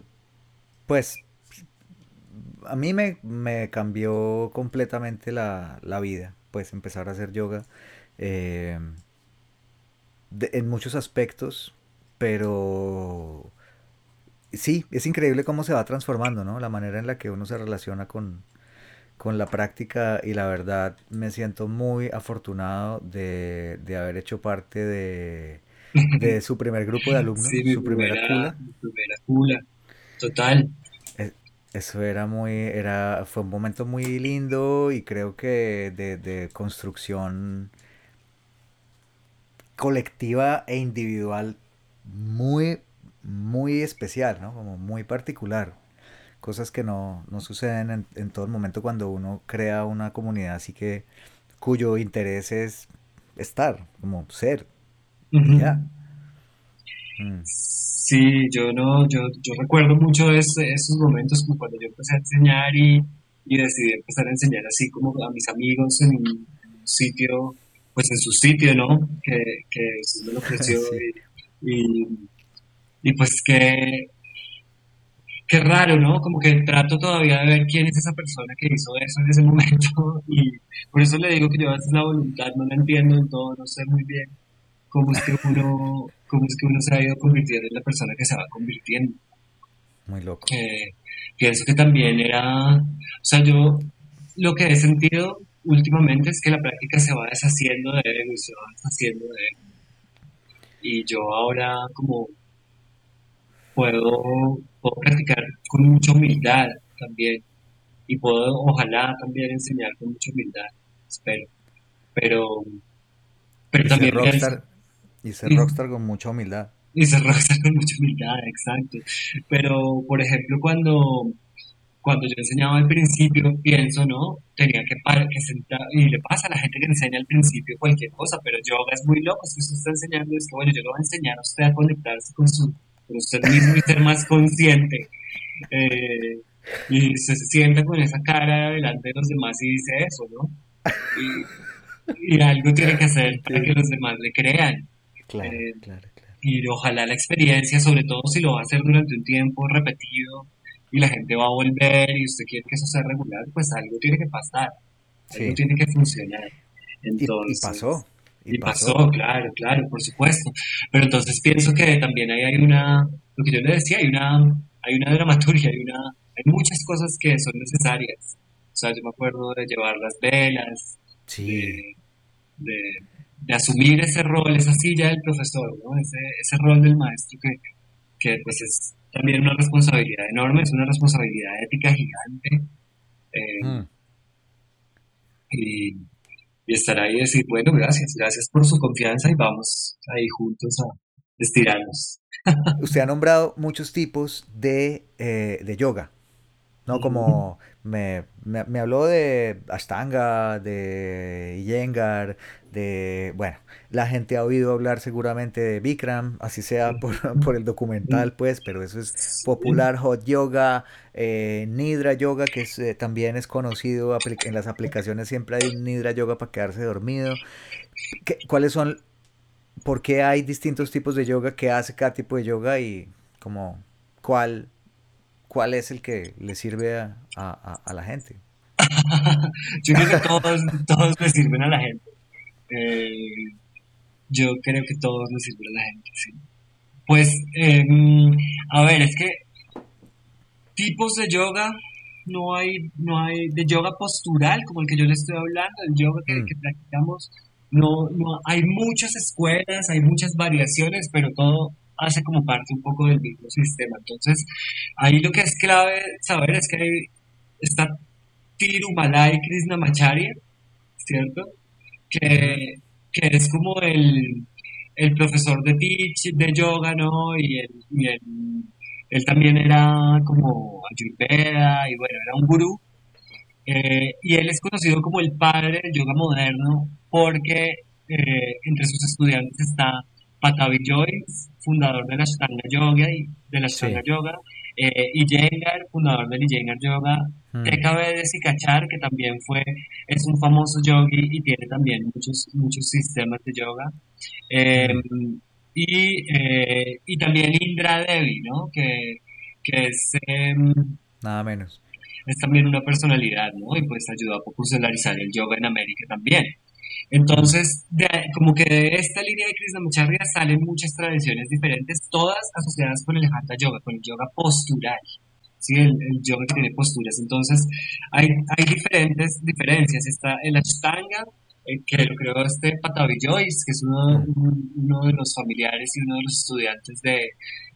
pues, a mí me, me cambió completamente la, la, vida, pues empezar a hacer yoga eh, en muchos aspectos, pero sí, es increíble cómo se va transformando, ¿no? La manera en la que uno se relaciona con, con la práctica y la verdad me siento muy afortunado de, haber hecho parte de, de, su primer grupo de <laughs> alumnos, su primera, cula. primera cula, total. E, eso era muy, era, fue un momento muy lindo y creo que de, de construcción colectiva e individual muy, muy especial, ¿no? Como muy particular. Cosas que no, no suceden en, en todo el momento cuando uno crea una comunidad así que cuyo interés es estar, como ser. Ya. Mm. Sí, yo no, yo, yo recuerdo mucho esos momentos como cuando yo empecé a enseñar y, y, decidí empezar a enseñar así como a mis amigos en un, sitio, pues en su sitio, ¿no? Que, que me lo <laughs> ofreció y, y, pues que qué raro, ¿no? Como que trato todavía de ver quién es esa persona que hizo eso en ese <laughs> momento y por eso le digo que yo a veces la voluntad no la entiendo en todo, no sé muy bien cómo es que uno, cómo es que uno se ha ido convirtiendo en la persona que se va convirtiendo. Muy loco. Eh, pienso que también era, o sea, yo lo que he sentido últimamente es que la práctica se va deshaciendo de él y se va deshaciendo de él. Y yo ahora como puedo, puedo practicar con mucha humildad también y puedo ojalá también enseñar con mucha humildad, espero. Pero, pero también... Y ser rockstar con mucha humildad. Y ser rockstar con mucha humildad, exacto. Pero, por ejemplo, cuando, cuando yo enseñaba al principio, pienso, ¿no? Tenía que, que sentar, y le pasa a la gente que enseña al principio cualquier cosa, pero yoga es muy loco, si usted está enseñando, es que, bueno, yo lo voy a enseñar a usted a conectarse con, su, con usted mismo y ser más consciente. Eh, y se sienta con esa cara delante de los demás y dice eso, ¿no? Y, y algo tiene que hacer para que los demás le crean. Claro, eh, claro, claro. Y ojalá la experiencia, sobre todo si lo va a hacer durante un tiempo repetido y la gente va a volver y usted quiere que eso sea regular, pues algo tiene que pasar, algo tiene que funcionar. Entonces, y, pasó. Y, pasó. claro, claro, por supuesto. Pero entonces pienso que también ahí hay una, lo que yo le decía, hay una, hay una dramaturgia, hay una, hay muchas cosas que son necesarias. O sea, yo me acuerdo de llevar las velas, sí. de de asumir ese rol, esa silla del profesor, ¿no? ese, ese rol del maestro que, que pues es también una responsabilidad enorme, es una responsabilidad ética gigante. Eh, mm. y, y, estar ahí y decir, bueno, gracias, gracias por su confianza y vamos ahí juntos a estirarnos. Usted ha nombrado muchos tipos de, eh, de yoga, ¿no? Como me, me, me, habló de Ashtanga, de Iyengar, de, bueno, la gente ha oído hablar seguramente de Bikram, así sea <laughs> por, el documental, pues, pero eso es popular, hot yoga, eh, Nidra yoga, que eh, también es conocido, en las aplicaciones siempre hay un Nidra yoga para quedarse dormido. ¿Cuáles son, por qué hay distintos tipos de yoga, qué hace cada tipo de yoga y como cuál, cuál es el que le sirve a, a, la gente? <laughs> Yo creo que todos, todos le sirven a la gente. Eh, yo creo que todos nos sirve a la gente, sí. Pues, em, a ver, es que tipos de yoga no hay, no hay, de yoga postural como el que yo le estoy hablando, el yoga que, mm. practicamos, no, no, hay muchas escuelas, hay muchas variaciones, pero todo hace como parte un poco del mismo sistema. Entonces, ahí lo que es clave saber es que hay, está Tirumalai Krishnamacharya, ¿cierto? que, que es como el, el, profesor de teach, de yoga, ¿no? Y, él, y él, él, también era como ayurveda y bueno, era un gurú. Eh, y él es conocido como el padre del yoga moderno porque eh, entre sus estudiantes está Patavi Joyce, fundador de la Ashtanga Yoga y de la Ashtanga Yoga, eh, Iyengar, fundador del Iyengar Yoga, hmm. TKB de Sikachar, que también fue, es un famoso yogi y tiene también muchos, muchos sistemas de yoga. Em, y, eh, y también Indra Devi, ¿no? Que, que es... Em, Nada menos. Es también una personalidad, ¿no? Y pues ayudó a popularizar el yoga en América también. Entonces, como que de esta línea de Krishnamacharya salen muchas tradiciones diferentes, todas asociadas con el Hatha Yoga, con el yoga postural, ¿sí? el, yoga que tiene posturas. Entonces, hay, hay diferentes diferencias. Está el Ashtanga, eh, que lo creó este Patavi Joyce, que es uno, uno, de los familiares y uno de los estudiantes de,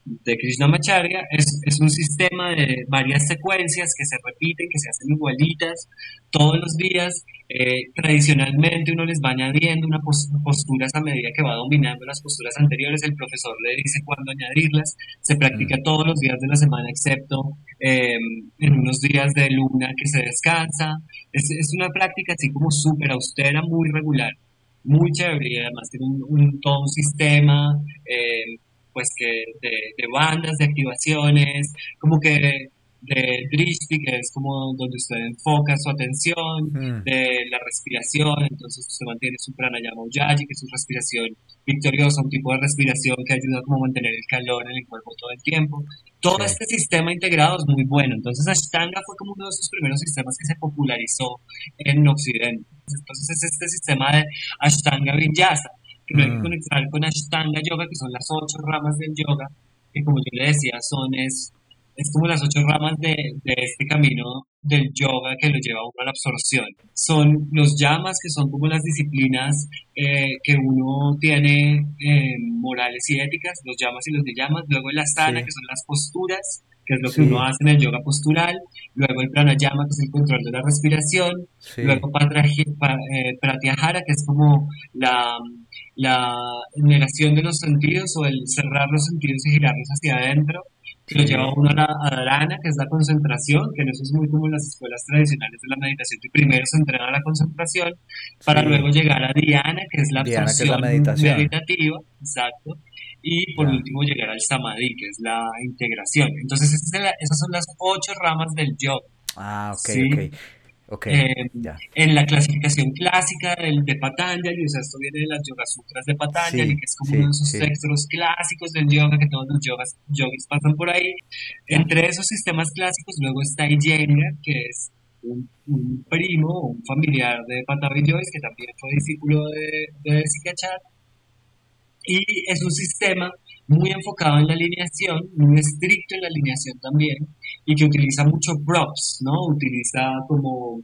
de Krishnamacharya es, es un sistema de varias secuencias que se repiten, que se hacen igualitas todos los días. Eh, tradicionalmente uno les va añadiendo unas posturas a medida que va dominando las posturas anteriores. El profesor le dice cuándo añadirlas. Se practica mm. todos los días de la semana, excepto em, en unos días de luna que se descansa. Es, es una práctica así como súper austera, muy regular muy chévere y además tiene un, todo un sistema eh, pues que de, bandas, de activaciones, como que de drishti, que es como donde usted enfoca su atención, mm. de la respiración, entonces usted mantiene su pranayama ujjayi, que es su respiración victoriosa, un tipo de respiración que ayuda como a mantener el calor en el cuerpo todo el tiempo. Todo este sistema integrado es muy bueno, entonces Ashtanga fue como uno de esos primeros sistemas que se popularizó en Occidente. Entonces es este sistema de Ashtanga Vinyasa, hay que mm. conectar con Ashtanga Yoga, que son las ocho ramas del yoga, que como yo le decía, son es, es como las ocho ramas de, de este camino del yoga que lo lleva a uno a la absorción. Son los llamas, que son como las disciplinas eh, que uno tiene eh, morales y éticas, los llamas y los de llamas. Luego el asana, que son las posturas, que es lo que uno hace en el yoga postural, luego el pranayama, que es el control de la respiración, luego eh, pratyahara, que es como la, la negación de los sentidos o el cerrar los sentidos y girarlos hacia adentro, que lo lleva uno a la dharana, que es la concentración, que en eso es muy como en las escuelas tradicionales de la meditación, que primero se entrena la concentración para luego llegar a dhyana, que es la absorción meditativa, exacto, y por último llegar al samadhi, que es la integración. Entonces esas son las ocho ramas del yoga. Ah, ok, ok. Okay, eh, en la clasificación clásica del, de Patanjali, o sea, esto viene de las Yoga Sutras de Patanjali, que es como uno de esos textos clásicos del yoga que todos los yogas, yogis pasan por ahí. Entre esos sistemas clásicos, luego está Iyengar, que es un, primo o un familiar de Joyce, que también fue discípulo de, de Sikachat. Y es un sistema muy enfocado en la alineación, muy estricto en la alineación también, y que utiliza mucho props, ¿no? Utiliza como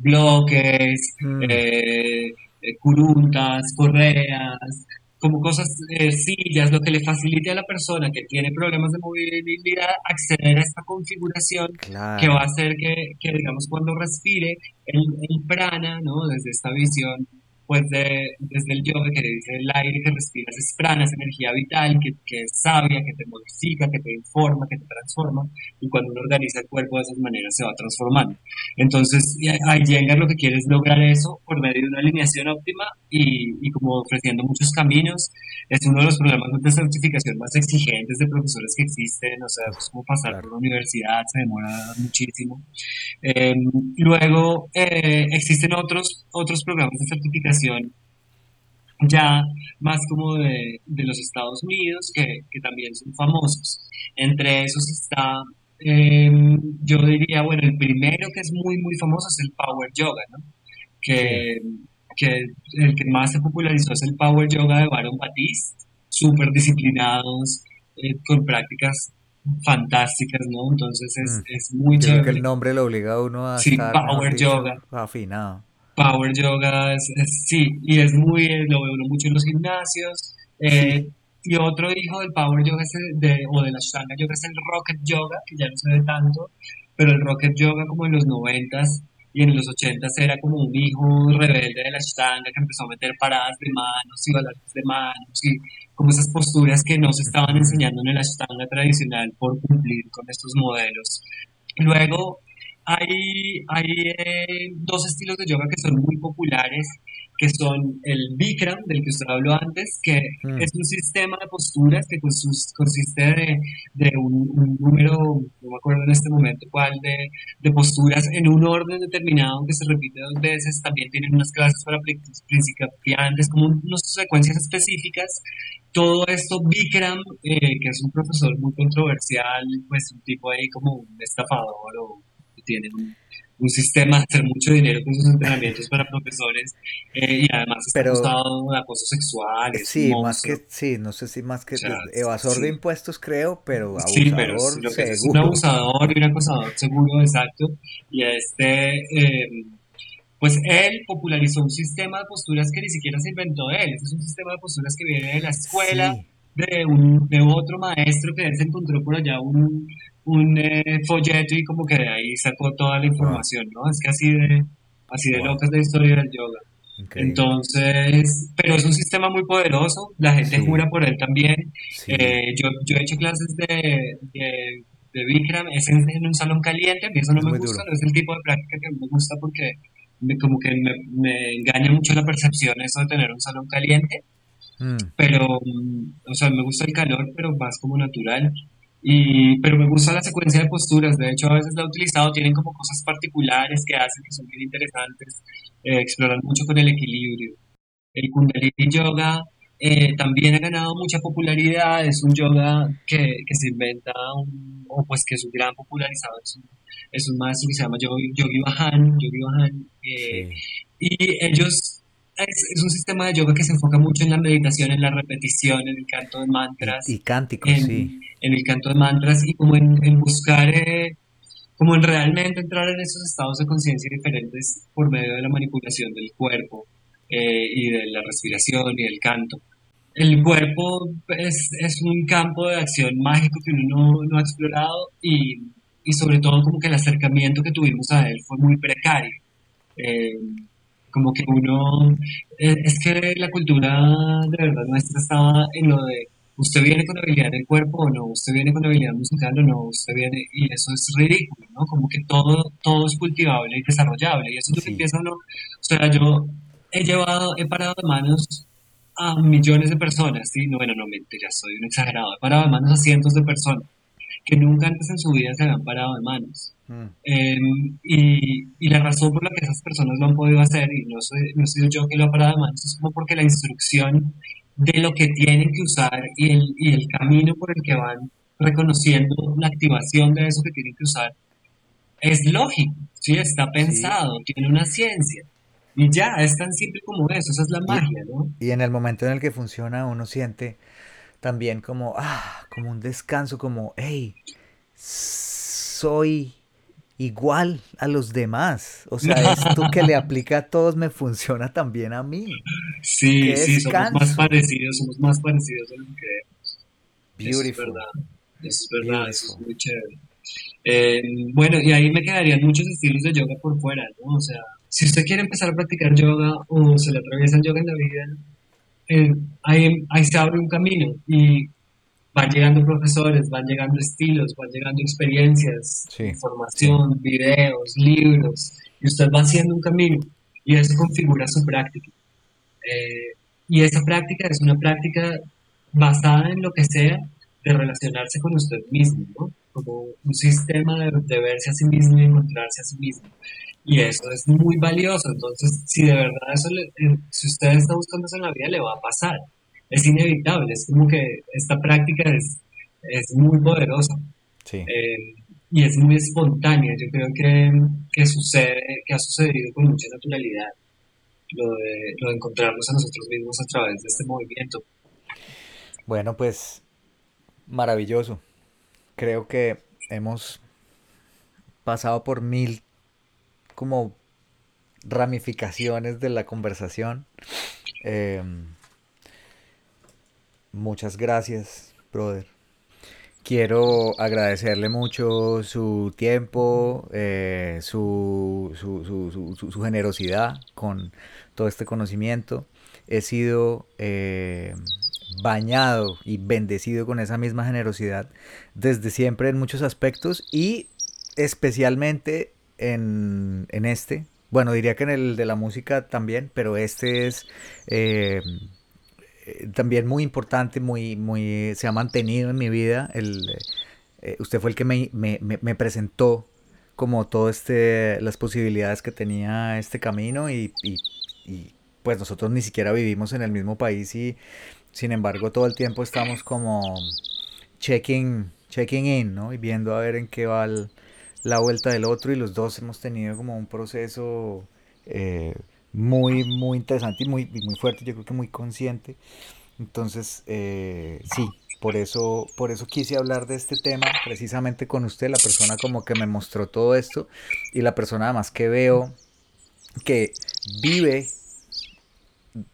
bloques, mm. eh, eh, curuntas, correas, como cosas, eh, sillas, lo que le facilite a la persona que tiene problemas de movilidad acceder a esta configuración que va a hacer que, que, digamos, cuando respire el, el prana, ¿no? Desde esta visión pues de, desde el yoga que dice el aire que respiras es prana, es energía vital, que, que, es sabia, que te modifica, que te informa, que te transforma, y cuando uno organiza el cuerpo de esas maneras se va transformando. Entonces, Iyengar lo que quiere es lograr eso por medio de una alineación óptima y, y como ofreciendo muchos caminos. Es uno de los programas de certificación más exigentes de profesores que existen, o sea, es como pasar por la universidad, se demora muchísimo. Eh, luego, eh, existen otros, otros programas de certificación ya más como de, los Estados Unidos, que, también son famosos. Entre esos está, em, yo diría, bueno, el primero que es muy, muy famoso es el Power Yoga, ¿no? Que, el que más se popularizó es el Power Yoga de Baron Batiste, súper disciplinados, eh, con prácticas fantásticas, ¿no? Entonces es, mm. es muy chévere. que el nombre lo obliga a uno a sí, Power Yoga. afinado. Power Yoga, sí, y es muy, lo veo mucho en los gimnasios. Eh, y otro hijo del Power Yoga es de, o de la Ashtanga Yoga es el Rocket Yoga, que ya no se ve tanto, pero el Rocket Yoga como en los noventas y en los ochentas era como un hijo rebelde de la Ashtanga que empezó a meter paradas de manos y balances de manos y como esas posturas que no se estaban enseñando en el Ashtanga tradicional por cumplir con estos modelos. Luego, hay, hay eh, dos estilos de yoga que son muy populares, que son el Bikram, del que usted habló antes, que mm. es un sistema de posturas que consiste de, de un, número, no me acuerdo en este momento cuál, de, de, posturas en un orden determinado que se repite dos veces. También tienen unas clases para principiantes, como unas secuencias específicas. Todo esto, Bikram, eh, que es un profesor muy controversial, pues un tipo ahí como un estafador o tiene un, sistema de hacer mucho dinero con sus entrenamientos para profesores eh, y además está pero, acusado de acoso sexual. sí, más que, sí, no sé si más que evasor de impuestos creo, pero abusador sí, pero seguro. Es un abusador y un acosador seguro, exacto. Y este... Eh, pues él popularizó un sistema de posturas que ni siquiera se inventó él, es un sistema de posturas que viene de la escuela de, un, de otro maestro que él se encontró por allá un, un eh, folleto y como que de ahí sacó toda la información, ¿no? Es que así de, así de loca es la historia del yoga. Entonces, pero es un sistema muy poderoso, la gente jura por él también. Eh, yo, yo he hecho clases de, de, de Bikram, es en, un salón caliente, a mí eso no me gusta, no es el tipo de práctica que me gusta porque me, como que me, me, engaña mucho la percepción eso de tener un salón caliente. Mm. Pero, o sea, me gusta el calor, pero más como natural. Y, pero me gusta la secuencia de posturas, de hecho a veces la he utilizado, tienen como cosas particulares que hacen que son bien interesantes, eh, exploran mucho con el equilibrio. El Kundalini Yoga eh, también ha ganado mucha popularidad, es un yoga que, que se inventa, o pues que es un gran popularizado, es un, es un maestro que se llama Yogi, Yogi Bahan, Yogi eh, y ellos es, un sistema de yoga que se enfoca mucho en la meditación, en la repetición, en el canto de mantras. Y, cánticos, sí. En el canto de mantras y como en, buscar, eh, como en realmente entrar en esos estados de conciencia diferentes por medio de la manipulación del cuerpo eh, y de la respiración y del canto. El cuerpo es, es un campo de acción mágico que uno no, ha explorado y, y, sobre todo como que el acercamiento que tuvimos a él fue muy precario. Eh, como que uno, eh, es que la cultura de verdad nuestra estaba en lo de usted viene con habilidad del cuerpo o no, usted viene con habilidad musical o no, usted viene, y eso es ridículo, ¿no? Como que todo, todo es cultivable y desarrollable, y eso es lo que empieza uno, o sea, yo he llevado, he parado de manos a millones de personas, ¿sí? No, bueno, no, mentira, soy un exagerado, he parado de manos a cientos de personas que nunca antes en su vida se habían parado de manos. Mm. Em, y, y, la razón por la que esas personas lo han podido hacer, y no soy, no soy yo que lo ha parado de manos, es como porque la instrucción de lo que tienen que usar y el, y el camino por el que van reconociendo la activación de eso que tienen que usar es lógico, ¿sí? está pensado, tiene una ciencia. Y ya, es tan simple como eso, esa es la magia, ¿no? Y en el momento en el que funciona, uno siente también como, ah, como un descanso, como, hey, soy igual a los demás. O sea, <laughs> esto que le aplica a todos me funciona también a mí. Sí, sí, somos más parecidos, somos más parecidos a lo que creemos. Beautiful. Eso es verdad, eso es verdad, eso es muy chévere. Eh, bueno, y ahí me quedarían muchos estilos de yoga por fuera, ¿no? O sea, si usted quiere empezar a practicar yoga o se le atraviesa el yoga en la vida, eh, ahí, ahí se abre un camino y van llegando profesores, van llegando estilos, van llegando experiencias, información, videos, libros, y usted va haciendo un camino y eso configura su práctica. Eh, y esa práctica es una práctica basada en lo que sea de relacionarse con usted mismo, ¿no? Como un sistema de, de verse a sí mismo y encontrarse a sí mismo. Y eso es muy valioso. Entonces, si de verdad eso, eh, si usted está buscando eso en la vida, le va a pasar. Es inevitable. Es como que esta práctica es, es muy poderosa. Eh, y es muy espontánea. Yo creo que, que, sucede, que ha sucedido con mucha naturalidad lo de, lo de encontrarnos a nosotros mismos a través de este movimiento. Bueno, pues maravilloso. Creo que hemos pasado por mil como ramificaciones de la conversación. Em, muchas gracias, brother. Quiero agradecerle mucho su tiempo, eh, su, su, generosidad con todo este conocimiento. He sido eh, bañado y bendecido con esa misma generosidad desde siempre en muchos aspectos y especialmente en, este. Bueno, diría que en el de la música también, pero este es eh, también muy importante, muy, muy, se ha mantenido en mi vida. El, eh, usted fue el que me, me, me, presentó como todas este, las posibilidades que tenía este camino y, y, y, pues nosotros ni siquiera vivimos en el mismo país y sin embargo todo el tiempo estamos como checking, checking in, ¿no? Y viendo a ver en qué va el, la vuelta del otro y los dos hemos tenido como un proceso eh, muy, muy interesante y muy, muy fuerte, yo creo que muy consciente. Entonces, eh, sí, por eso, por eso quise hablar de este tema precisamente con usted, la persona como que me mostró todo esto y la persona además que veo que vive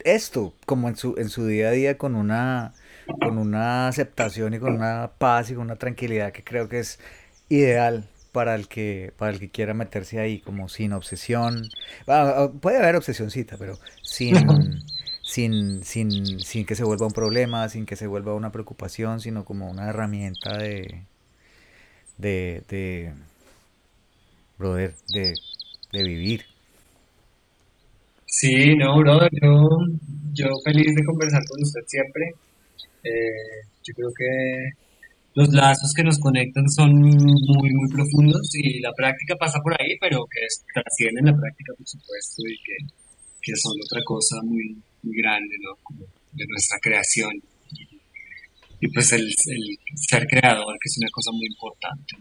esto como en su, en su día a día con una con una aceptación y con una paz y con una tranquilidad que creo que es ideal para el que para el que quiera meterse ahí como sin obsesión puede haber obsesioncita pero sin <laughs> sin, sin, sin que se vuelva un problema sin que se vuelva una preocupación sino como una herramienta de de, de brother de, de vivir Sí, no, brother, yo, yo feliz de conversar con usted siempre. Eh, yo creo que los lazos que nos conectan son muy, muy profundos y la práctica pasa por ahí, pero que trascienden la práctica, por supuesto, y que, que son otra cosa muy, muy grande, ¿no? Como de nuestra creación. Y, pues el, el, ser creador, que es una cosa muy importante.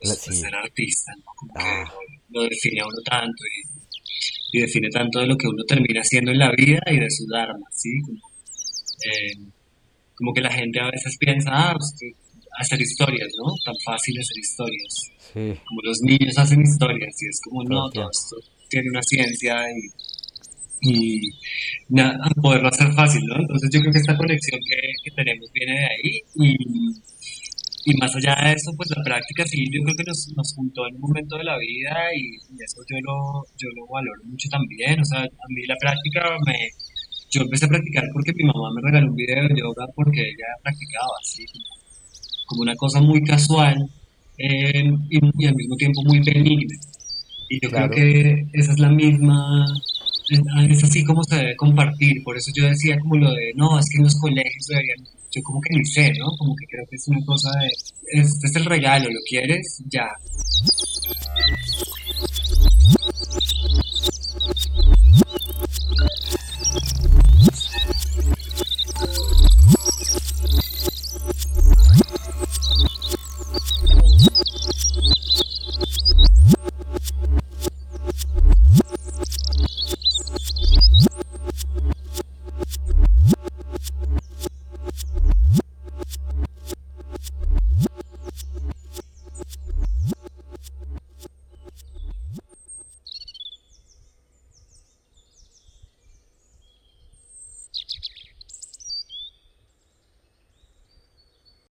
Pues, ser artista, ¿no? Como que ah. lo, lo define a uno tanto y y define tanto de lo que uno termina haciendo en la vida y de su dharma, ¿sí? Como, eh, que la gente a veces piensa, ah, pues, hacer historias, ¿no? Tan fácil hacer historias. Como los niños hacen historias y es como, no, todo esto tiene una ciencia y, y nada, poderlo hacer fácil, ¿no? Entonces yo creo que esta conexión que, que tenemos viene de ahí y y más allá de eso, pues la práctica sí, yo creo que nos, nos juntó en un momento de la vida y, eso yo lo, yo lo valoro mucho también. O sea, a mí la práctica me... Yo empecé a practicar porque mi mamá me regaló un video de yoga porque ella practicaba así, como, una cosa muy casual eh, y, al mismo tiempo muy benigna. Y yo creo que esa es la misma, es así como se debe compartir. Por eso yo decía como lo de, no, es que en los colegios deberían yo como que ni sé, ¿no? Como que creo que es una cosa de, este es el regalo, ¿lo quieres? Ya.